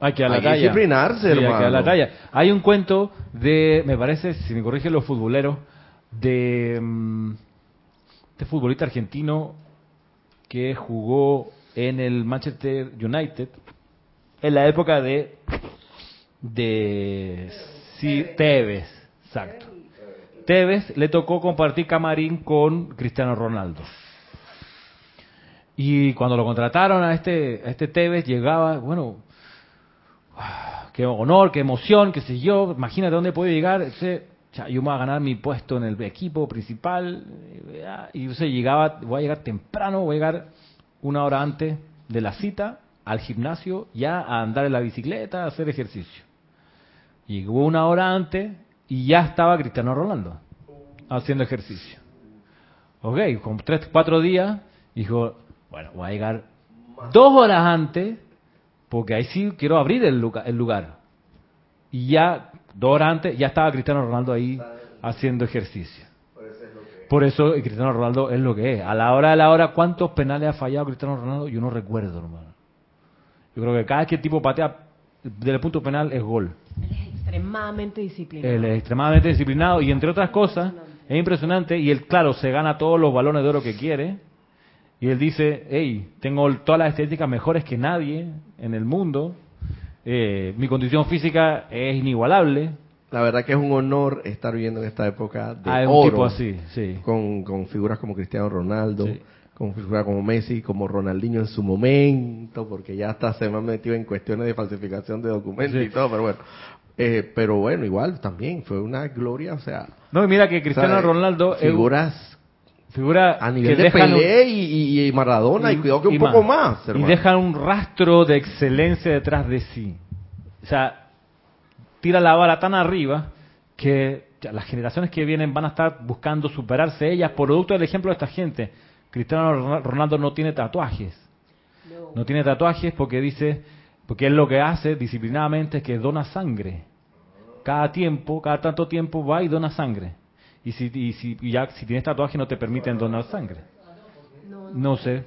Hay que a la
Hay que
talla.
disciplinarse,
Sí, hay que a
hermano.
la talla. Hay un cuento de, me parece, si me corrigen los futboleros, de este futbolista argentino que jugó en el Manchester United en la época de de sí, Tevez, exacto. Tevez le tocó compartir camarín con Cristiano Ronaldo. Y cuando lo contrataron a este a este Tevez llegaba, bueno, qué honor, qué emoción, qué sé yo, imagínate dónde puede llegar, ese, yo me voy a ganar mi puesto en el equipo principal, ah, y entonces llegaba, voy a llegar temprano, voy a llegar una hora antes de la cita al gimnasio, ya a andar en la bicicleta, a hacer ejercicio. Llegó una hora antes y ya estaba Cristiano Ronaldo haciendo ejercicio. Ok, con tres, cuatro días, dijo, bueno, voy a llegar dos horas antes porque ahí sí quiero abrir el lugar, el lugar. Y ya, dos horas antes, ya estaba Cristiano Ronaldo ahí haciendo ejercicio. Por eso Cristiano Ronaldo es lo que es. A la hora de la hora, ¿cuántos penales ha fallado Cristiano Ronaldo? Yo no recuerdo, hermano. Yo creo que cada vez que el tipo patea desde el punto penal es gol.
Extremadamente disciplinado.
Él es extremadamente disciplinado y entre otras cosas, es impresionante y él, claro, se gana todos los balones de oro que quiere. Y él dice, hey, tengo todas las estadísticas mejores que nadie en el mundo. Eh, mi condición física es inigualable.
La verdad que es un honor estar viendo en esta época de
Ah, es un
oro,
tipo así, sí.
con, con figuras como Cristiano Ronaldo,
Sí.
con figuras como Messi, como Ronaldinho en su momento, porque ya hasta se me han metido en cuestiones de falsificación de documentos
Sí.
y todo, pero bueno. Eh, pero bueno, igual también fue una gloria, o sea,
No, y mira que Cristiano
¿sabes?
Ronaldo es
figuras
figura
a nivel
que
de
dejan un-
Pelé y, y- y Maradona y, cuidado que un
y
poco más,
y dejan un rastro de excelencia detrás de sí. O sea, tira la vara tan arriba que ya las generaciones que vienen van a estar buscando superarse ellas, producto del ejemplo de esta gente. Cristiano Ron- Ronaldo no tiene tatuajes. No tiene tatuajes porque dice, porque él lo que hace disciplinadamente es que dona sangre. Cada tiempo, cada tanto tiempo va y dona sangre. Y si, y si y ya si tienes tatuaje no te permiten donar sangre. No sé.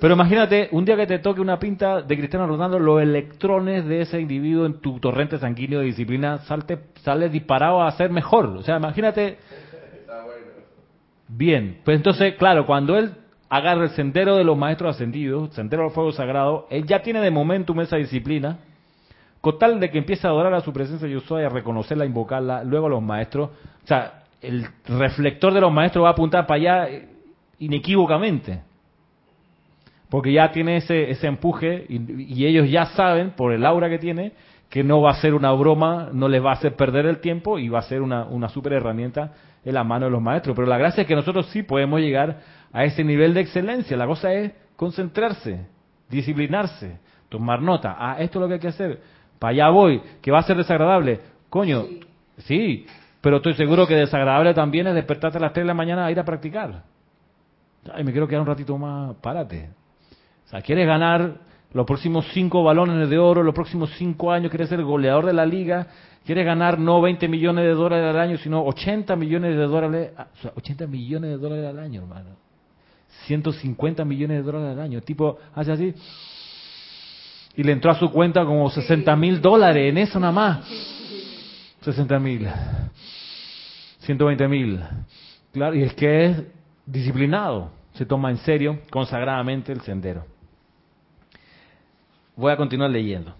Pero imagínate, un día que te toque una pinta de Cristiano Ronaldo, los electrones de ese individuo en tu torrente sanguíneo de disciplina salte, sale disparado a ser mejor. O sea, imagínate. Bien, pues entonces, claro, cuando él agarra el sendero de los maestros ascendidos, sendero del fuego sagrado, él ya tiene de momentum esa disciplina, con tal de que empiece a adorar a su presencia yo soy, a reconocerla, a invocarla, luego a los maestros, o sea, el reflector de los maestros va a apuntar para allá inequívocamente, porque ya tiene ese, ese empuje y, y ellos ya saben, por el aura que tiene, que no va a ser una broma, no les va a hacer perder el tiempo y va a ser una, una super herramienta en la mano de los maestros. Pero la gracia es que nosotros sí podemos llegar a ese nivel de excelencia. La cosa es concentrarse, disciplinarse, tomar nota. Ah, esto es lo que hay que hacer. Para allá voy, que va a ser desagradable. Coño, sí, pero estoy seguro que desagradable también es despertarte a las 3 de la mañana a ir a practicar. Ay, me quiero quedar un ratito más, párate. O sea, quieres ganar los próximos cinco balones de oro, los próximos cinco años, quieres ser goleador de la liga, quieres ganar no 20 millones de dólares al año, sino 80 millones de dólares, ah, o sea, 80 millones de dólares al año, hermano. 150 millones de dólares al año. El tipo hace así y le entró a su cuenta como 60 mil dólares en eso nada más. 60 mil. 120 mil. Claro, y es que es disciplinado, se toma en serio, consagradamente el sendero. Voy a continuar leyendo.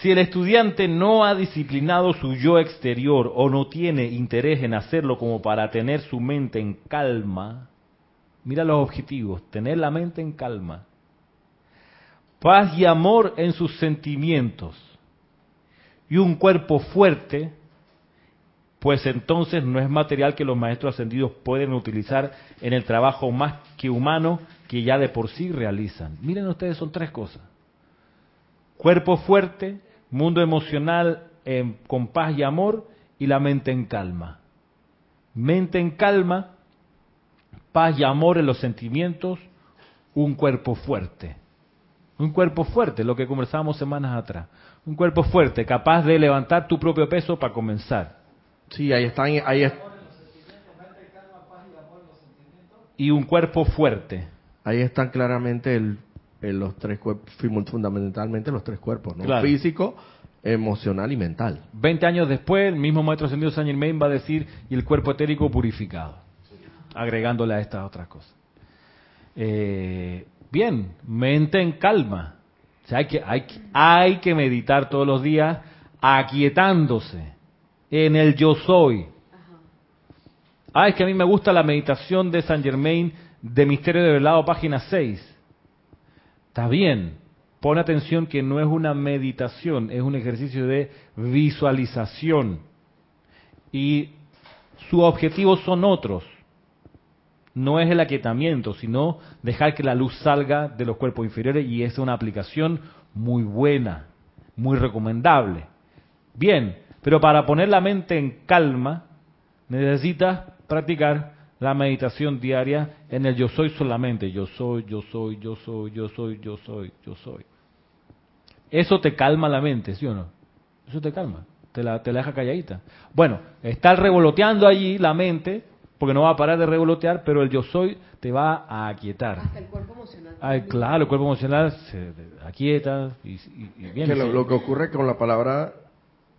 Si el estudiante no ha disciplinado su yo exterior o no tiene interés en hacerlo como para tener su mente en calma, mira los objetivos, tener la mente en calma, paz y amor en sus sentimientos y un cuerpo fuerte, pues entonces no es material que los maestros ascendidos pueden utilizar en el trabajo más que humano que ya de por sí realizan. Miren ustedes, son tres cosas. Cuerpo fuerte, mundo emocional eh, con paz y amor y la mente en calma. Mente en calma, paz y amor en los sentimientos, un cuerpo fuerte. Un cuerpo fuerte, lo que conversábamos semanas atrás. Un cuerpo fuerte, capaz de levantar tu propio peso para comenzar.
Sí, ahí están, ahí es-
Y un cuerpo fuerte.
ahí están claramente el, el- los tres cuerpos, fundamentalmente los tres cuerpos, ¿no?
Claro.
Físico, emocional y mental.
20 años después, el mismo maestro ascendido Saint Germain va a decir, y el cuerpo etérico purificado, agregándole a estas otras cosas. Eh, bien, mente en calma. O sea, hay que, hay, hay que meditar todos los días aquietándose en el yo soy. Ah, es que a mí me gusta la meditación de Saint Germain de Misterio de Velado, página 6. Está bien, pon atención que no es una meditación, es un ejercicio de visualización. Y sus objetivos son otros. No es el aquietamiento, sino dejar que la luz salga de los cuerpos inferiores y es una aplicación muy buena, muy recomendable. Bien, pero para poner la mente en calma, necesitas practicar la meditación diaria en el yo soy solamente. Yo soy, yo soy, yo soy, yo soy, yo soy, yo soy. Eso te calma la mente, ¿sí o no? Eso te calma, te la, te la deja calladita. Bueno, estar revoloteando allí la mente, porque no va a parar de revolotear, pero el yo soy te va a aquietar.
Hasta el cuerpo emocional.
Ay, claro, el cuerpo emocional se aquieta y, y- y bien.
Que lo, lo que ocurre con la palabra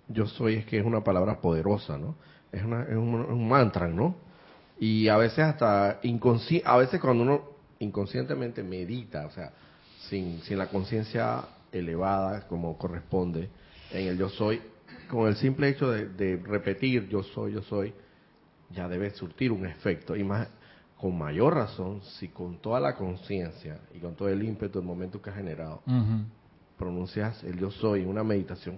yo soy es que es una palabra poderosa, ¿no? Es, una, es un, un mantra, ¿no? Y a veces hasta inconsci a veces cuando uno inconscientemente medita, o sea, sin, sin la conciencia elevada como corresponde en el yo soy, con el simple hecho de, de repetir yo soy, yo soy, ya debe surtir un efecto. Y más, con mayor razón, si con toda la conciencia y con todo el ímpetu del momento que ha generado, pronuncias el yo soy en una meditación,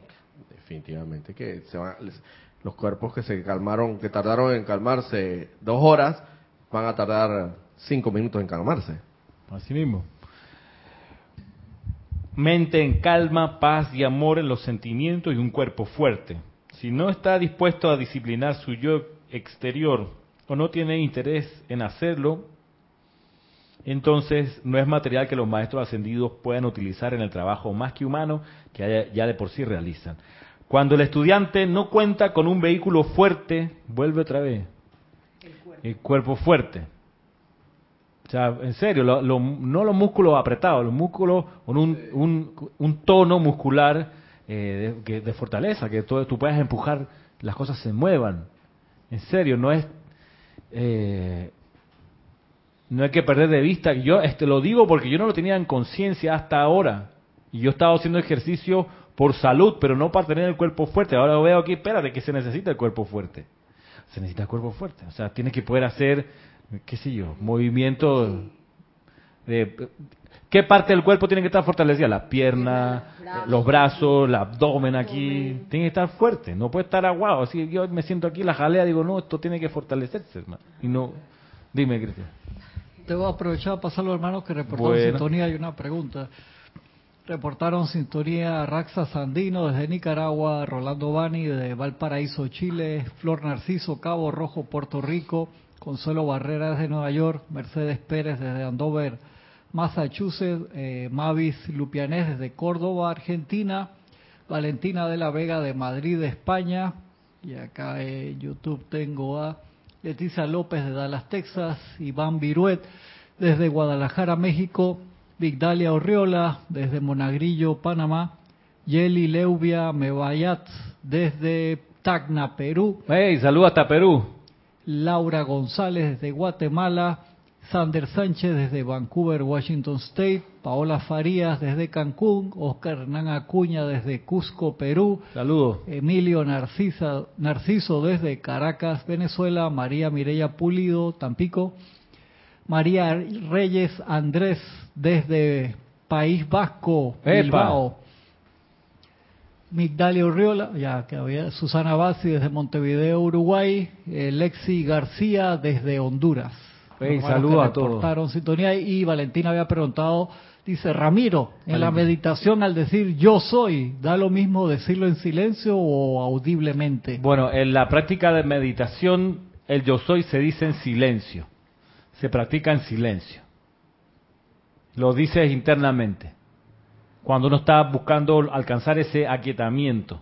definitivamente que se van, les- los cuerpos que se calmaron, que tardaron en calmarse dos horas, van a tardar cinco minutos en calmarse.
Así mismo. Mente en calma, paz y amor en los sentimientos y un cuerpo fuerte. Si no está dispuesto a disciplinar su yo exterior o no tiene interés en hacerlo, entonces no es material que los maestros ascendidos puedan utilizar en el trabajo más que humano que ya de por sí realizan. Cuando el estudiante no cuenta con un vehículo fuerte, vuelve otra vez. El cuerpo fuerte. O sea, en serio, lo- lo- no los músculos apretados, los músculos con un, un, un tono muscular eh, de, de fortaleza, que tú, tú puedas empujar, las cosas se muevan. En serio, no es... eh, no hay que perder de vista. Yo este, lo digo porque yo no lo tenía en conciencia hasta ahora. Y yo estaba haciendo ejercicio por salud, pero no para tener el cuerpo fuerte. Ahora veo aquí, espérate, que se necesita el cuerpo fuerte. Se necesita el cuerpo fuerte. O sea, tienes que poder hacer, qué sé yo, movimientos de... ¿Qué parte del cuerpo tiene que estar fortalecida? La pierna, los brazos, el abdomen aquí. Tiene que estar fuerte. No puede estar aguado. Así yo me siento aquí, la jalea, digo, no, esto tiene que fortalecerse, hermano. Y no... Dime, Cristian.
Debo aprovechar a pasar a los hermanos que reportaron
Bueno.
sintonía. Hay una pregunta. Reportaron sintonía Raxa Sandino desde Nicaragua, Rolando Bani desde Valparaíso, Chile, Flor Narciso, Cabo Rojo, Puerto Rico, Consuelo Barrera desde Nueva York, Mercedes Pérez desde Andover, Massachusetts, eh, Mavis Lupianés desde Córdoba, Argentina, Valentina de la Vega de Madrid, España, y acá en YouTube tengo a Leticia López de Dallas, Texas, Iván Viruet desde Guadalajara, México, Vigdalia Orriola desde Monagrillo, Panamá, Yeli Leubia Mebayat desde Tacna, Perú,
Hey, saludos hasta Perú.
Laura González desde Guatemala, Sander Sánchez desde Vancouver, Washington State, Paola Farías desde Cancún, Oscar Hernán Acuña desde Cusco, Perú,
Saludos.
Emilio Narcisa, Narciso desde Caracas, Venezuela, María Mireya Pulido, Tampico, María Reyes Andrés desde País Vasco,
¡Epa!
Bilbao, Migdalia Urriola, ya que había Susana Bassi desde Montevideo, Uruguay, Lexi García desde Honduras.
Hey, saludos a todos.
sintonía y Valentina había preguntado, dice Ramiro, en la meditación al decir yo soy, ¿da lo mismo decirlo en silencio o audiblemente?
Bueno, en la práctica de meditación, el yo soy se dice en silencio. Se practica en silencio. Lo dices internamente. Cuando uno está buscando alcanzar ese aquietamiento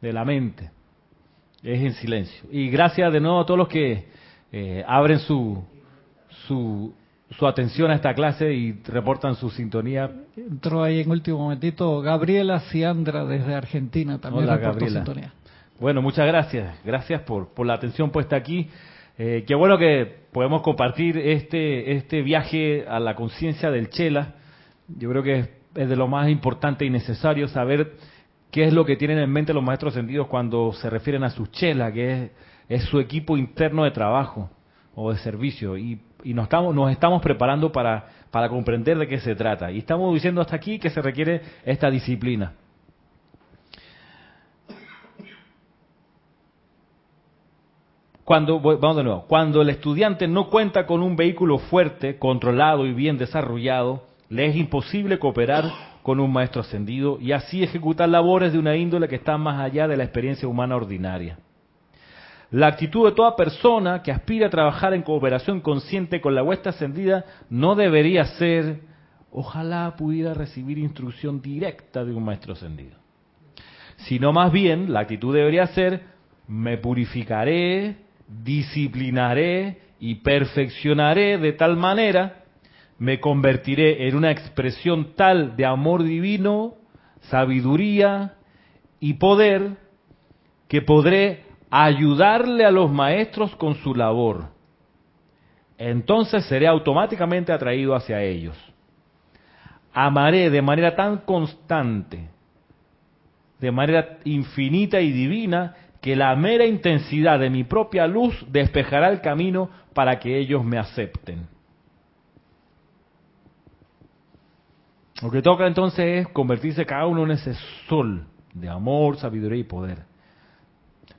de la mente, es en silencio. Y gracias de nuevo a todos los que eh, abren su, su, su atención a esta clase y reportan su sintonía.
Entró ahí en último momentito Gabriela Ciandra desde Argentina, también
Hola,
reportó
Gabriela.
sintonía.
Bueno, muchas gracias. Gracias por, por la atención puesta aquí. Eh, qué bueno que podemos compartir este, este viaje a la conciencia del Chela. Yo creo que es, es de lo más importante y necesario saber qué es lo que tienen en mente los maestros ascendidos cuando se refieren a su Chela, que es, es su equipo interno de trabajo o de servicio. Y, y nos, estamos, nos estamos preparando para, para comprender de qué se trata. Y estamos diciendo hasta aquí que se requiere esta disciplina. Cuando, vamos de nuevo, cuando el estudiante no cuenta con un vehículo fuerte, controlado y bien desarrollado, le es imposible cooperar con un maestro ascendido y así ejecutar labores de una índole que está más allá de la experiencia humana ordinaria. La actitud de toda persona que aspira a trabajar en cooperación consciente con la huesta ascendida no debería ser, ojalá pudiera recibir instrucción directa de un maestro ascendido, sino más bien la actitud debería ser, me purificaré, disciplinaré y perfeccionaré de tal manera, me convertiré en una expresión tal de amor divino, sabiduría y poder que podré ayudarle a los maestros con su labor. Entonces seré automáticamente atraído hacia ellos. Amaré de manera tan constante, de manera infinita y divina que la mera intensidad de mi propia luz despejará el camino para que ellos me acepten. Lo que toca entonces es convertirse cada uno en ese sol de amor, sabiduría y poder.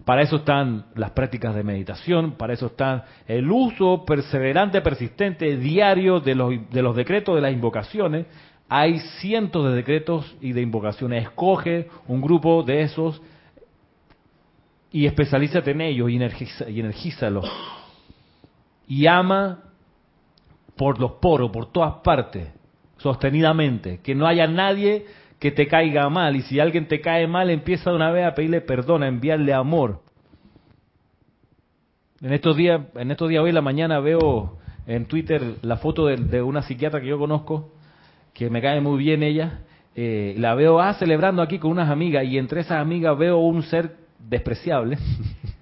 Para eso están las prácticas de meditación, para eso está el uso perseverante, persistente, diario de los, de los decretos, de las invocaciones. Hay cientos de decretos y de invocaciones. Escoge un grupo de esos y especialízate en ellos y, energiza, y energízalo. Y ama por los poros, por todas partes, sostenidamente. Que no haya nadie que te caiga mal. Y si alguien te cae mal, empieza de una vez a pedirle perdón, a enviarle amor. En estos días, en estos días hoy en la mañana veo en Twitter la foto de, una psiquiatra que yo conozco, que me cae muy bien ella. Eh, la veo ah, celebrando aquí con unas amigas y entre esas amigas veo un ser despreciable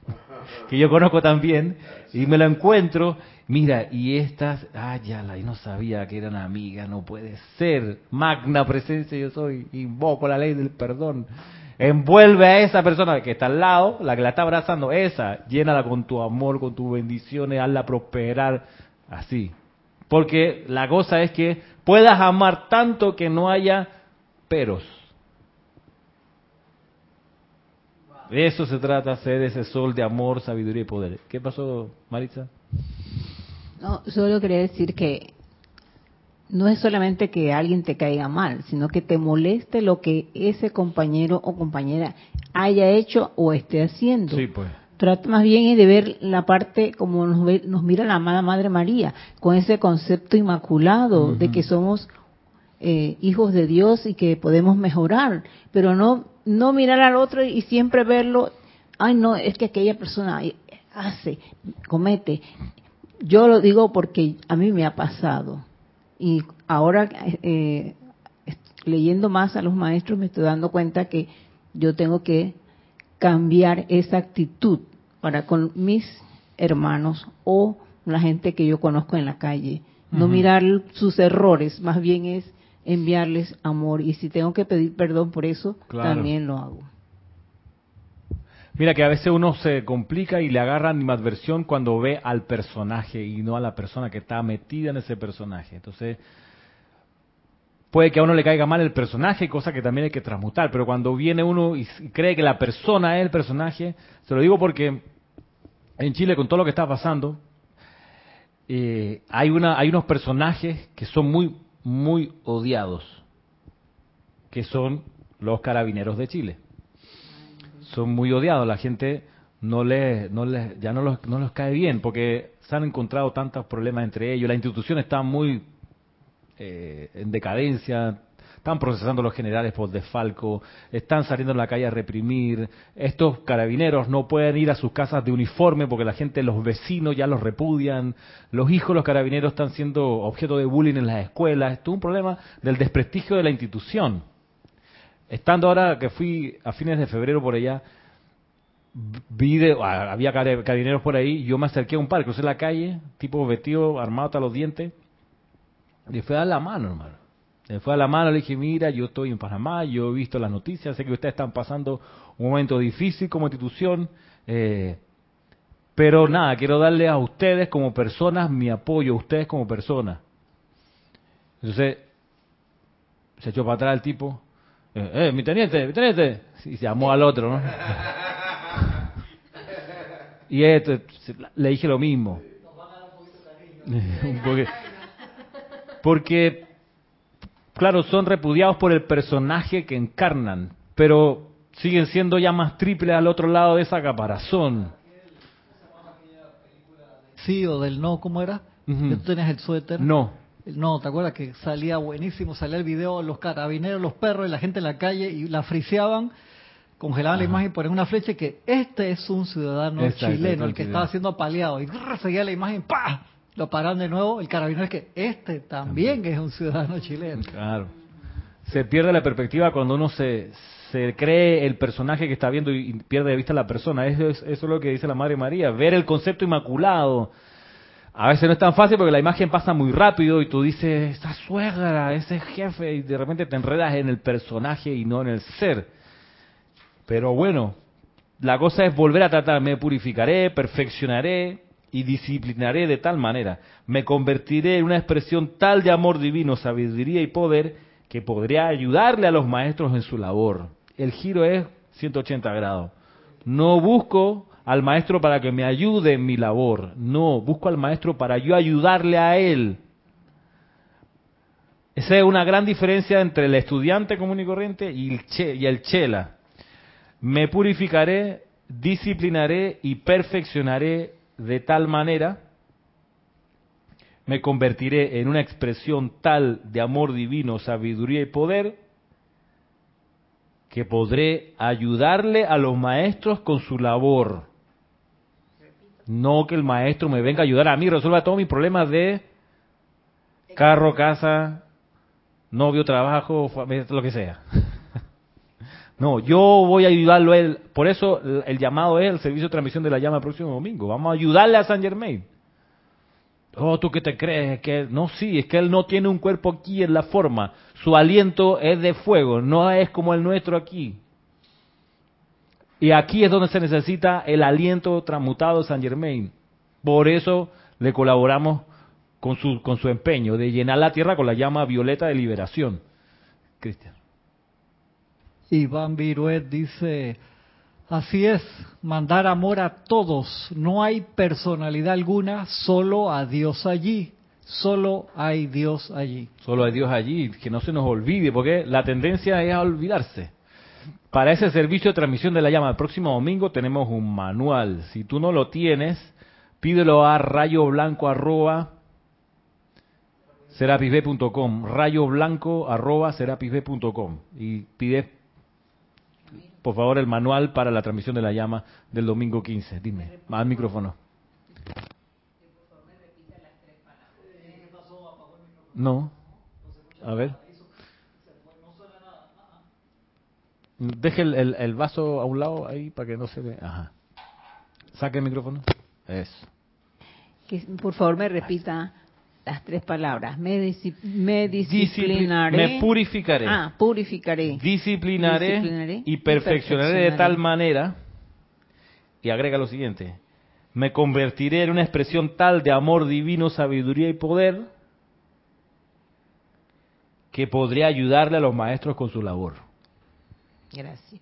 que yo conozco también y me lo encuentro Mira, y estas, ah, ya la, y no sabía que eran amigas, no puede ser. Magna presencia yo soy, invoco la ley del perdón. Envuelve a esa persona que está al lado, la que la está abrazando, esa, llénala con tu amor, con tus bendiciones, hazla prosperar, así. Porque la cosa es que puedas amar tanto que no haya peros. De eso se trata, ser ese sol de amor, sabiduría y poder. ¿Qué pasó, Maritza?
No, solo quería decir que no es solamente que alguien te caiga mal, sino que te moleste lo que ese compañero o compañera haya hecho o esté haciendo.
Sí, pues.
Trata más bien de ver la parte como nos, nos mira la amada Madre María, con ese concepto inmaculado de que somos eh, hijos de Dios y que podemos mejorar, pero no no mirar al otro y siempre verlo, ay no, es que aquella persona hace, comete, yo lo digo porque a mí me ha pasado. Y ahora, eh, leyendo más a los maestros, me estoy dando cuenta que yo tengo que cambiar esa actitud para con mis hermanos o la gente que yo conozco en la calle. No mirar sus errores, más bien es enviarles amor. Y si tengo que pedir perdón por eso, también lo hago.
Mira que a veces uno se complica y le agarra animadversión cuando ve al personaje y no a la persona que está metida en ese personaje. Entonces, puede que a uno le caiga mal el personaje, cosa que también hay que transmutar, pero cuando viene uno y cree que la persona es el personaje, se lo digo porque en Chile con todo lo que está pasando, eh, hay, una, hay unos personajes que son muy, muy odiados, que son los carabineros de Chile son muy odiados. La gente no les, no les, ya no los, no los cae bien porque se han encontrado tantos problemas entre ellos. La institución está muy eh, en decadencia. Están procesando los generales por desfalco, están saliendo en la calle a reprimir. Estos carabineros no pueden ir a sus casas de uniforme porque la gente, los vecinos ya los repudian. Los hijos de los carabineros están siendo objeto de bullying en las escuelas. Esto es un problema del desprestigio de la institución. Estando ahora que fui a fines de febrero por allá, vi había carabineros por ahí, yo me acerqué a un par, crucé la calle, tipo vestido, armado hasta los dientes, y fue a dar la mano, hermano. Le fue a la mano, le dije, mira, yo estoy en Panamá, yo he visto las noticias, sé que ustedes están pasando un momento difícil como institución, eh, pero nada, quiero darle a ustedes como personas mi apoyo, a ustedes como personas. Entonces, se echó para atrás el tipo, eh, eh, mi teniente, mi teniente. Y se llamó al otro, ¿no? y esto, le dije lo mismo. porque, porque, claro, son repudiados por el personaje que encarnan, pero siguen siendo ya más triples al otro lado de esa caparazón.
Sí, o del no, ¿cómo era? ¿Tú tenías el suéter?
No.
No, ¿te acuerdas que salía buenísimo? Salía el video, los carabineros, los perros y la gente en la calle y la friseaban, congelaban la imagen y ponían una flecha que este es un ciudadano chileno, el que estaba siendo apaleado. Y seguía la imagen, ¡pa! Lo pararon de nuevo, el carabinero es que este también es un ciudadano chileno.
Claro. Se pierde la perspectiva cuando uno se, se cree el personaje que está viendo y pierde de vista la persona. Eso es, eso es lo que dice la Madre María, ver el concepto inmaculado a veces no es tan fácil porque la imagen pasa muy rápido y tú dices, esa suegra, ese jefe, y de repente te enredas en el personaje y no en el ser. Pero bueno, la cosa es volver a tratar, me purificaré, perfeccionaré y disciplinaré de tal manera, me convertiré en una expresión tal de amor divino, sabiduría y poder que podré ayudarle a los maestros en su labor. El giro es 180 grados. No busco al maestro para que me ayude en mi labor, no, busco al maestro para yo ayudarle a él. Esa es una gran diferencia entre el estudiante común y corriente y el, che, y el chela. Me purificaré, disciplinaré y perfeccionaré de tal manera, me convertiré en una expresión tal de amor divino, sabiduría y poder, que podré ayudarle a los maestros con su labor. No que el maestro me venga a ayudar a mí, resuelva todos mis problemas de carro, casa, novio, trabajo, lo que sea. No, yo voy a ayudarlo a él. Por eso el llamado es el servicio de transmisión de la llama el próximo domingo. Vamos a ayudarle a San Germain. Oh, ¿tú qué te crees? que No, sí, es que él no tiene un cuerpo aquí en la forma. Su aliento es de fuego, no es como el nuestro aquí. Y aquí es donde se necesita el aliento transmutado de San Germain. Por eso le colaboramos con su, con su empeño de llenar la tierra con la llama violeta de liberación. Cristian.
Iván Viruet dice, así es, mandar amor a todos, no hay personalidad alguna, solo a Dios allí, solo hay Dios allí.
Solo hay Dios allí, que no se nos olvide, porque la tendencia es a olvidarse. Para ese servicio de transmisión de la llama el próximo domingo tenemos un manual. Si tú no lo tienes, pídelo a rayo blanco arroba serapisb.com, rayo blanco arroba serapisb.com y pide por favor, el manual para la transmisión de la llama del domingo 15. Dime, más micrófono. No. A ver. Deje el, el, vaso a un lado ahí para que no se vea. Ajá. Saque el micrófono. Eso.
Que por favor me repita las tres palabras. Me, me disciplinaré.
me purificaré.
Ah, purificaré.
Disciplinaré, y, perfeccionaré de tal manera. Y agrega lo siguiente. Me convertiré en una expresión tal de amor divino, sabiduría y poder que podría ayudarle a los maestros con su labor.
Gracias.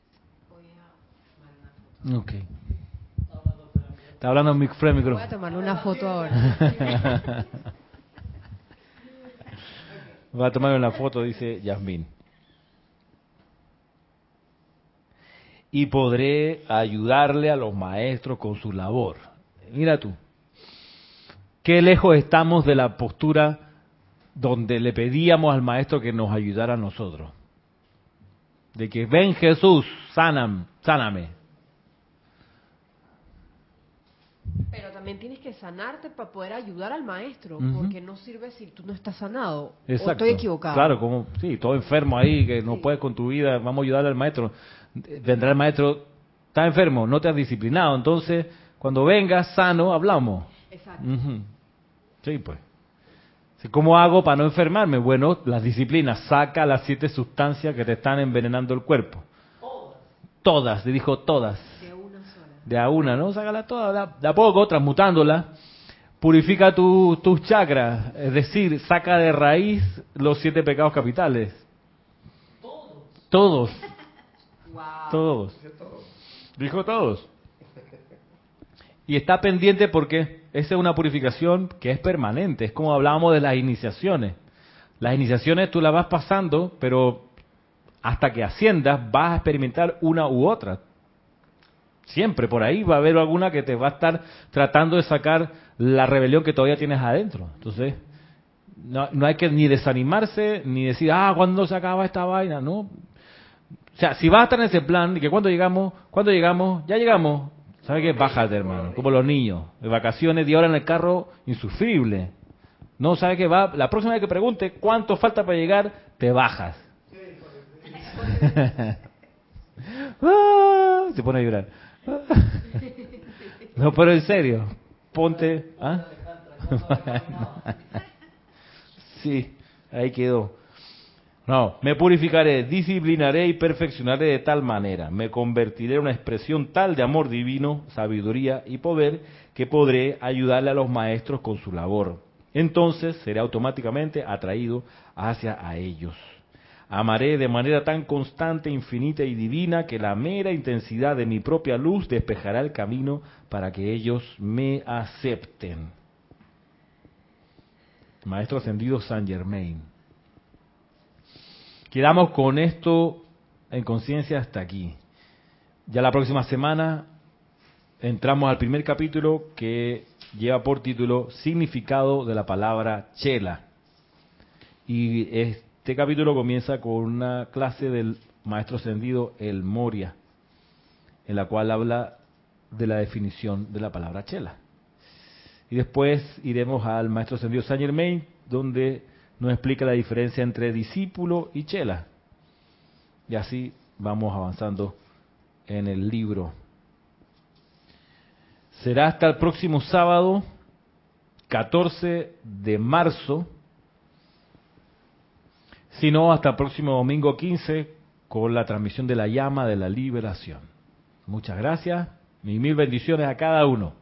Ok. Está hablando mi micrófono.
Voy a tomar una foto ahora.
Va a tomar una foto, dice Yasmín. Y podré ayudarle a los maestros con su labor. Mira tú, qué lejos estamos de la postura donde le pedíamos al maestro que nos ayudara a nosotros. De que ven Jesús, sáname, sáname.
Pero también tienes que sanarte para poder ayudar al maestro, porque no sirve si tú no estás sanado.
Exacto.
O estoy equivocado.
Claro, como, sí, todo enfermo ahí, que no puedes con tu vida, vamos a ayudarle al maestro. Vendrá el maestro, está enfermo, no te has disciplinado, entonces cuando vengas sano, hablamos.
Exacto.
Sí, pues. ¿Cómo hago para no enfermarme? Bueno, las disciplinas, saca las siete sustancias que te están envenenando el cuerpo. Todas. Todas, le dijo todas de a una, ¿no? Sácala toda, de a poco, transmutándola. Purifica tus chakras, es decir, saca de raíz los siete pecados capitales. Todos. Todos. Todos. Dijo todos. Y está pendiente porque esa es una purificación que es permanente. Es como hablábamos de las iniciaciones. Las iniciaciones tú las vas pasando, pero hasta que asciendas vas a experimentar una u otra. Siempre por ahí va a haber alguna que te va a estar tratando de sacar la rebelión que todavía tienes adentro. Entonces, no, no hay que ni desanimarse, ni decir, ah, ¿cuándo se acaba esta vaina? No. O sea, si vas a estar en ese plan, y que cuando llegamos, cuando llegamos, ya llegamos, ¿sabes qué? Bájate, hermano. Como los niños, de vacaciones, de hora en el carro, insufrible. No, ¿sabes qué? Va, la próxima vez que pregunte cuánto falta para llegar, te bajas. Ah, se pone a llorar. No, pero en serio, ponte... ¿ah? Sí, ahí quedó. No, me purificaré, disciplinaré y perfeccionaré de tal manera, me convertiré en una expresión tal de amor divino, sabiduría y poder que podré ayudarle a los maestros con su labor. Entonces seré automáticamente atraído hacia a ellos. Amaré de manera tan constante, infinita y divina que la mera intensidad de mi propia luz despejará el camino para que ellos me acepten. Maestro ascendido San Germain. Quedamos con esto en conciencia hasta aquí. Ya la próxima semana entramos al primer capítulo que lleva por título Significado de la palabra chela. Y este capítulo comienza con una clase del maestro ascendido El Moria, en la cual habla de la definición de la palabra chela. Y después iremos al maestro ascendido Saint Germain, donde nos explica la diferencia entre discípulo y chela. Y así vamos avanzando en el libro. Será hasta el próximo sábado, 14 de marzo, sino hasta el próximo domingo 15 con la transmisión de la llama de la liberación. Muchas gracias y mil bendiciones a cada uno.